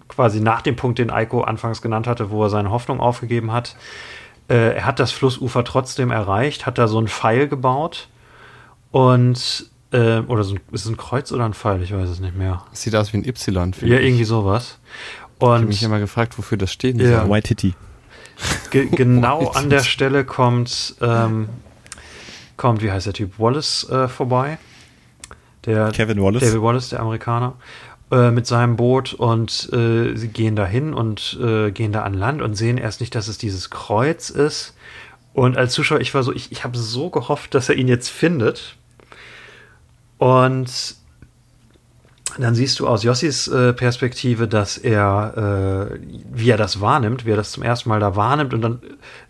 quasi nach dem Punkt, den Eiko anfangs genannt hatte, wo er seine Hoffnung aufgegeben hat. Äh, er hat das Flussufer trotzdem erreicht, hat da so einen Pfeil gebaut und äh, oder so ein, ist es ein Kreuz oder ein Pfeil? Ich weiß es nicht mehr.
Sieht aus wie ein Y,
Ja, irgendwie sowas.
Ich habe
Und
mich immer gefragt, wofür das stehen
Ja.
White Titty.
ge (laughs) genau an der Stelle kommt, ähm, kommt, wie heißt der Typ, Wallace äh, vorbei. Der
Kevin Wallace.
David Wallace, der Amerikaner, äh, mit seinem Boot und äh, sie gehen dahin und äh, gehen da an Land und sehen erst nicht, dass es dieses Kreuz ist Und als Zuschauer, ich war so, ich, ich habe so gehofft, dass er ihn jetzt findet. Und dann siehst du aus Jossis äh, Perspektive, dass er, äh, wie er das wahrnimmt, wie er das zum ersten Mal da wahrnimmt und dann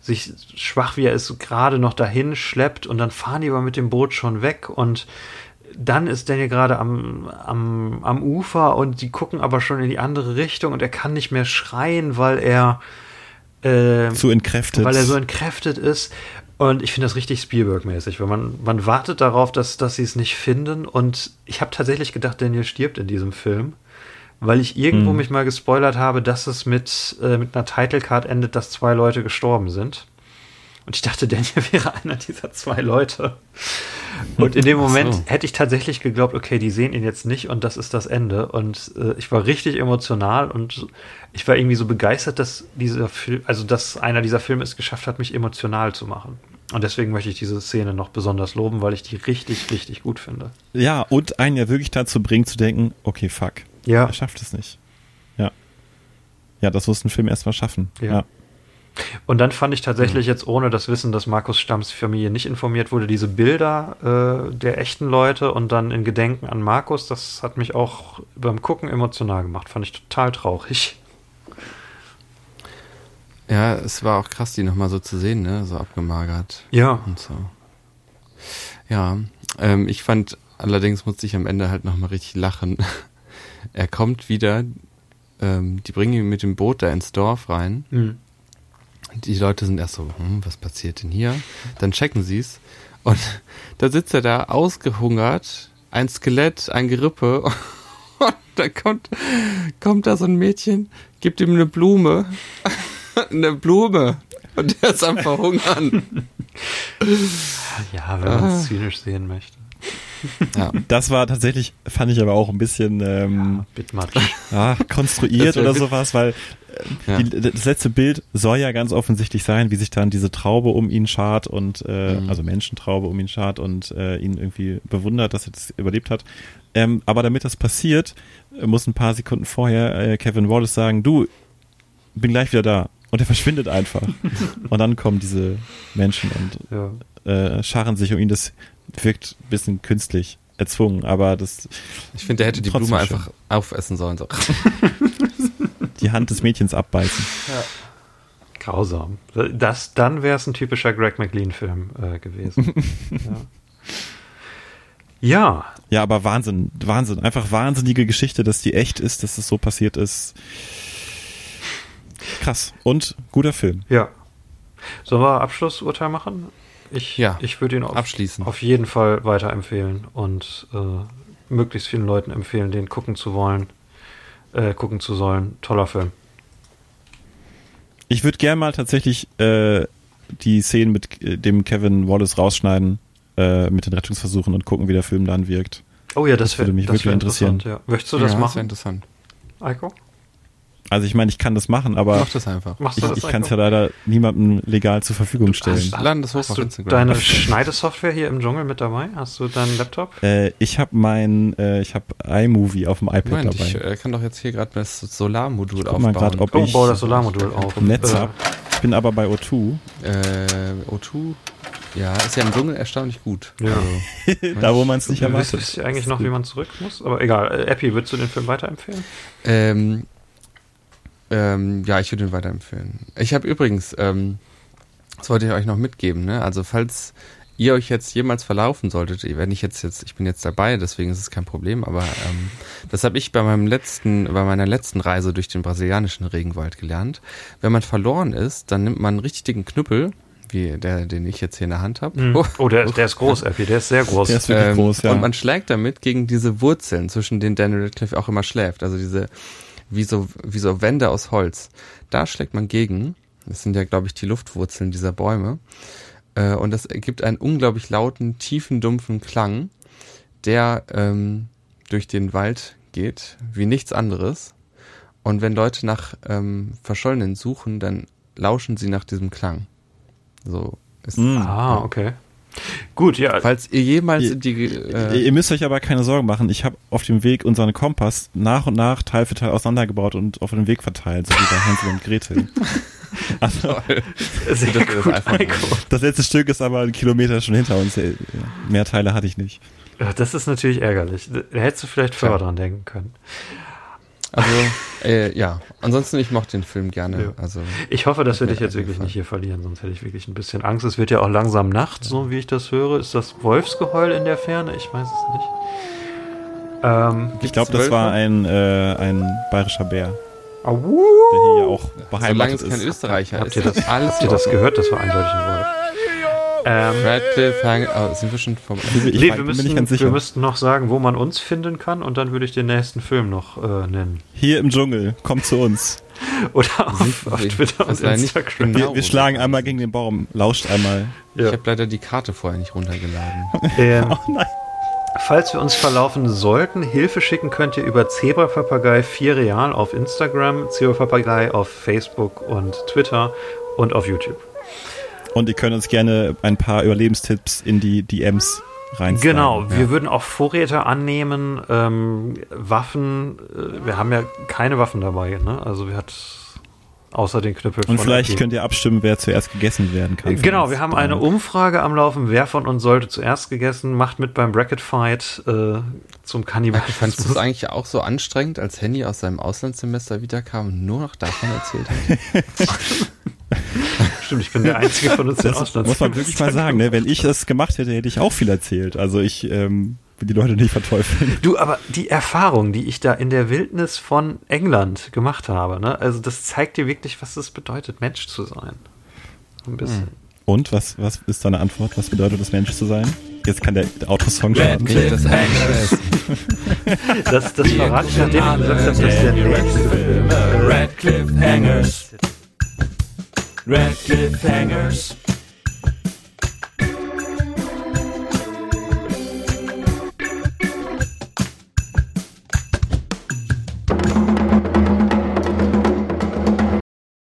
sich schwach, wie er ist, gerade noch dahin schleppt und dann fahren die aber mit dem Boot schon weg und dann ist Daniel gerade am, am, am Ufer und die gucken aber schon in die andere Richtung und er kann nicht mehr schreien, weil er
äh, zu entkräftet.
Weil er so entkräftet ist. Und ich finde das richtig Spielberg-mäßig, weil man, man wartet darauf, dass, dass sie es nicht finden. Und ich habe tatsächlich gedacht, Daniel stirbt in diesem Film, weil ich irgendwo hm. mich mal gespoilert habe, dass es mit, äh, mit einer Titlecard endet, dass zwei Leute gestorben sind. Und ich dachte, (laughs) Daniel wäre einer dieser zwei Leute. Und in dem (laughs) Moment so. hätte ich tatsächlich geglaubt, okay, die sehen ihn jetzt nicht und das ist das Ende. Und äh, ich war richtig emotional und ich war irgendwie so begeistert, dass dieser Film, also dass einer dieser Filme es geschafft hat, mich emotional zu machen. Und deswegen möchte ich diese Szene noch besonders loben, weil ich die richtig, richtig gut finde.
Ja, und einen ja wirklich dazu bringt zu denken, okay, fuck. Ja. Er schafft es nicht. Ja. Ja, das muss ein Film erstmal schaffen.
ja. ja. Und dann fand ich tatsächlich mhm. jetzt ohne das Wissen, dass Markus Stamms Familie nicht informiert wurde, diese Bilder äh, der echten Leute und dann in Gedenken an Markus, das hat mich auch beim Gucken emotional gemacht. Fand ich total traurig.
Ja, es war auch krass, die nochmal so zu sehen, ne? So abgemagert.
Ja.
Und so. Ja, ähm, ich fand, allerdings musste ich am Ende halt nochmal richtig lachen. (laughs) er kommt wieder, ähm, die bringen ihn mit dem Boot da ins Dorf rein. Mhm die Leute sind erst so, hm, was passiert denn hier? Dann checken sie es. Und (laughs) da sitzt er da ausgehungert, ein Skelett, ein Gerippe. (laughs) Und da kommt, kommt da so ein Mädchen, gibt ihm eine Blume. Eine Blume. Und der ist am Verhungern.
Ja, wenn man es ah. zynisch sehen möchte.
Ja. Das war tatsächlich, fand ich aber auch ein bisschen ähm, ja, konstruiert oder sowas, weil ja. Die, das letzte Bild soll ja ganz offensichtlich sein, wie sich dann diese Traube um ihn schart und äh, mhm. also Menschentraube um ihn schart und äh, ihn irgendwie bewundert, dass er das überlebt hat. Ähm, aber damit das passiert, muss ein paar Sekunden vorher äh, Kevin Wallace sagen, du, bin gleich wieder da. Und er verschwindet einfach. und dann kommen diese Menschen und ja. äh, scharren sich um ihn. Das wirkt ein bisschen künstlich erzwungen, aber das.
Ich finde, der hätte die Blume schön. einfach aufessen sollen. So. (laughs) (laughs)
die Hand des Mädchens abbeißen.
Ja. Grausam. Das, dann wäre es ein typischer Greg McLean-Film äh, gewesen. (laughs) ja. ja.
Ja, aber Wahnsinn, Wahnsinn. Einfach wahnsinnige Geschichte, dass die echt ist, dass es das so passiert ist. Krass. Und guter Film.
Ja. Sollen wir Abschlussurteil machen? Ich, ja, ich würde ihn auf,
abschließen.
auf jeden Fall weiterempfehlen und äh, möglichst vielen Leuten empfehlen, den gucken zu wollen äh, gucken zu sollen. Toller Film.
Ich würde gerne mal tatsächlich äh, die Szenen mit äh, dem Kevin Wallace rausschneiden, äh, mit den Rettungsversuchen und gucken, wie der Film dann wirkt.
Oh ja, das, das würde mich das wirklich interessieren.
Ja. Möchtest du das
ja,
machen? Das
wäre interessant. Eiko?
Also ich meine, ich kann das machen, aber
Mach das einfach.
ich, ich kann es ja leider niemandem legal zur Verfügung stellen.
Hast, Laden das hoch hast Instagram. deine Schneidesoftware hier im Dschungel mit dabei? Hast du deinen Laptop?
Äh, ich habe mein, äh, ich habe iMovie auf dem iPad Moment, dabei.
Ich äh, kann doch jetzt hier gerade das Solarmodul aufbauen.
Grad, ob
oh,
ich
bau das Solarmodul auf.
Netz äh, Ich bin aber bei
O2. Äh, O2? Ja, ist ja im Dschungel erstaunlich gut.
Ja.
Also, (laughs) da, wo man es nicht erwartet.
Wisst ihr eigentlich noch, wie man zurück muss? Aber egal. Äh, Epi, würdest du den Film weiterempfehlen?
Ähm, ähm, ja, ich würde ihn weiterempfehlen. Ich habe übrigens, ähm, das wollte ich euch noch mitgeben, ne? Also falls ihr euch jetzt jemals verlaufen solltet, wenn ich jetzt jetzt, ich bin jetzt dabei, deswegen ist es kein Problem, aber ähm, das habe ich bei meinem letzten, bei meiner letzten Reise durch den brasilianischen Regenwald gelernt. Wenn man verloren ist, dann nimmt man einen richtig dicken Knüppel, wie der, den ich jetzt hier in der Hand habe.
Mhm. (laughs) Oh, der, der ist groß, Effi, der ist sehr groß.
Der ist wirklich ähm, groß, ja.
Und man schlägt damit gegen diese Wurzeln, zwischen denen Daniel Radcliffe auch immer schläft. Also diese wie so, wie so Wände aus Holz. Da schlägt man gegen. Das sind ja, glaube ich, die Luftwurzeln dieser Bäume. Äh, und das ergibt einen unglaublich lauten, tiefen, dumpfen Klang, der ähm, durch den Wald geht, wie nichts anderes. Und wenn Leute nach ähm, Verschollenen suchen, dann lauschen sie nach diesem Klang. So
ist. Mm. Ah, okay. Gut, ja.
Falls ihr jemals
Ihr-
in die,
Ihr-
äh,
Ihr müsst euch aber keine Sorgen machen. Ich habe auf dem Weg unseren Kompass nach und nach Teil für Teil auseinandergebaut und auf dem Weg verteilt, so wie bei Hansel und Gretel. (laughs) Also,
Sehr
das
gut,
das letzte Stück ist aber ein Kilometer schon hinter uns. Mehr Teile hatte ich nicht.
Ja, Das ist natürlich ärgerlich. Da hättest du vielleicht vorher dran denken können.
Also, äh, ja. Ansonsten, ich mochte den Film gerne.
Ja.
Also,
Ich hoffe, dass wir dich jetzt wirklich
gefallen.
nicht hier verlieren, sonst hätte ich wirklich ein bisschen Angst. Es wird ja auch langsam Nacht, so wie ich das höre. Ist das Wolfsgeheul in der Ferne? Ich weiß es nicht. Ähm,
Ich glaube, das
Wölfe?
war ein, äh, ein bayerischer Bär,
au,
der hier ja auch
solange
beheimatet
es kein
ist.
Österreicher
Habt
ist,
ihr das-
alles
habt ihr das gehört? Das war eindeutig ein Wolf. Ähm,
Radcliffe, Hang, oh, sind wir schon vom
Ich,
nee,
ich
wir
ganz
wir müssten noch sagen, wo man uns finden kann und dann würde ich den nächsten Film noch äh, nennen.
Hier im Dschungel, kommt zu uns. (laughs)
Oder auf, auf Twitter und Instagram.
genau.
Wir, wir schlagen einmal gegen den Baum, lauscht einmal.
Ich
Ja.
habe leider die Karte vorher nicht runtergeladen. (laughs)
Ähm,
Oh nein.
Falls wir uns verlaufen sollten, Hilfe schicken könnt ihr über Zebrapapagei 4 Real auf Instagram, Zebrapapagei auf Facebook und Twitter und auf YouTube.
Und ihr könnt uns gerne ein paar Überlebenstipps in die DMs rein.
Genau,
ja.
wir würden auch Vorräte annehmen, ähm, Waffen, äh, wir haben ja keine Waffen dabei, ne? Also wir hat außer den Knüppel
Und vielleicht könnt ihr abstimmen, wer zuerst gegessen werden kann.
Genau, wir haben eine Umfrage am Laufen, wer von uns sollte zuerst gegessen, macht mit beim Bracket Fight äh, zum
Fandest du
Kannibalismus.
es (laughs) eigentlich auch so anstrengend, als Henny aus seinem Auslandssemester wiederkam und nur noch davon erzählt hat? (laughs)
Stimmt, ich bin der Einzige von uns, der
Das muss man wirklich mal sagen. Ne? Wenn ich das gemacht hätte, hätte ich auch viel erzählt. Also ich ähm, will die Leute nicht verteufeln.
Du, aber die Erfahrung, die ich da in der Wildnis von England gemacht habe, ne, also das zeigt dir wirklich, was es bedeutet, Mensch zu sein. Ein bisschen.
Und was, was ist deine Antwort? Was bedeutet es, Mensch zu sein? Jetzt kann der Autosong starten.
Radcliffe Hangers.
Das, das verrate ich, nachdem ich gesagt habe, dass der nächste
Radcliffe
Film.
Radcliffe Hangers. Radcliffe hangers.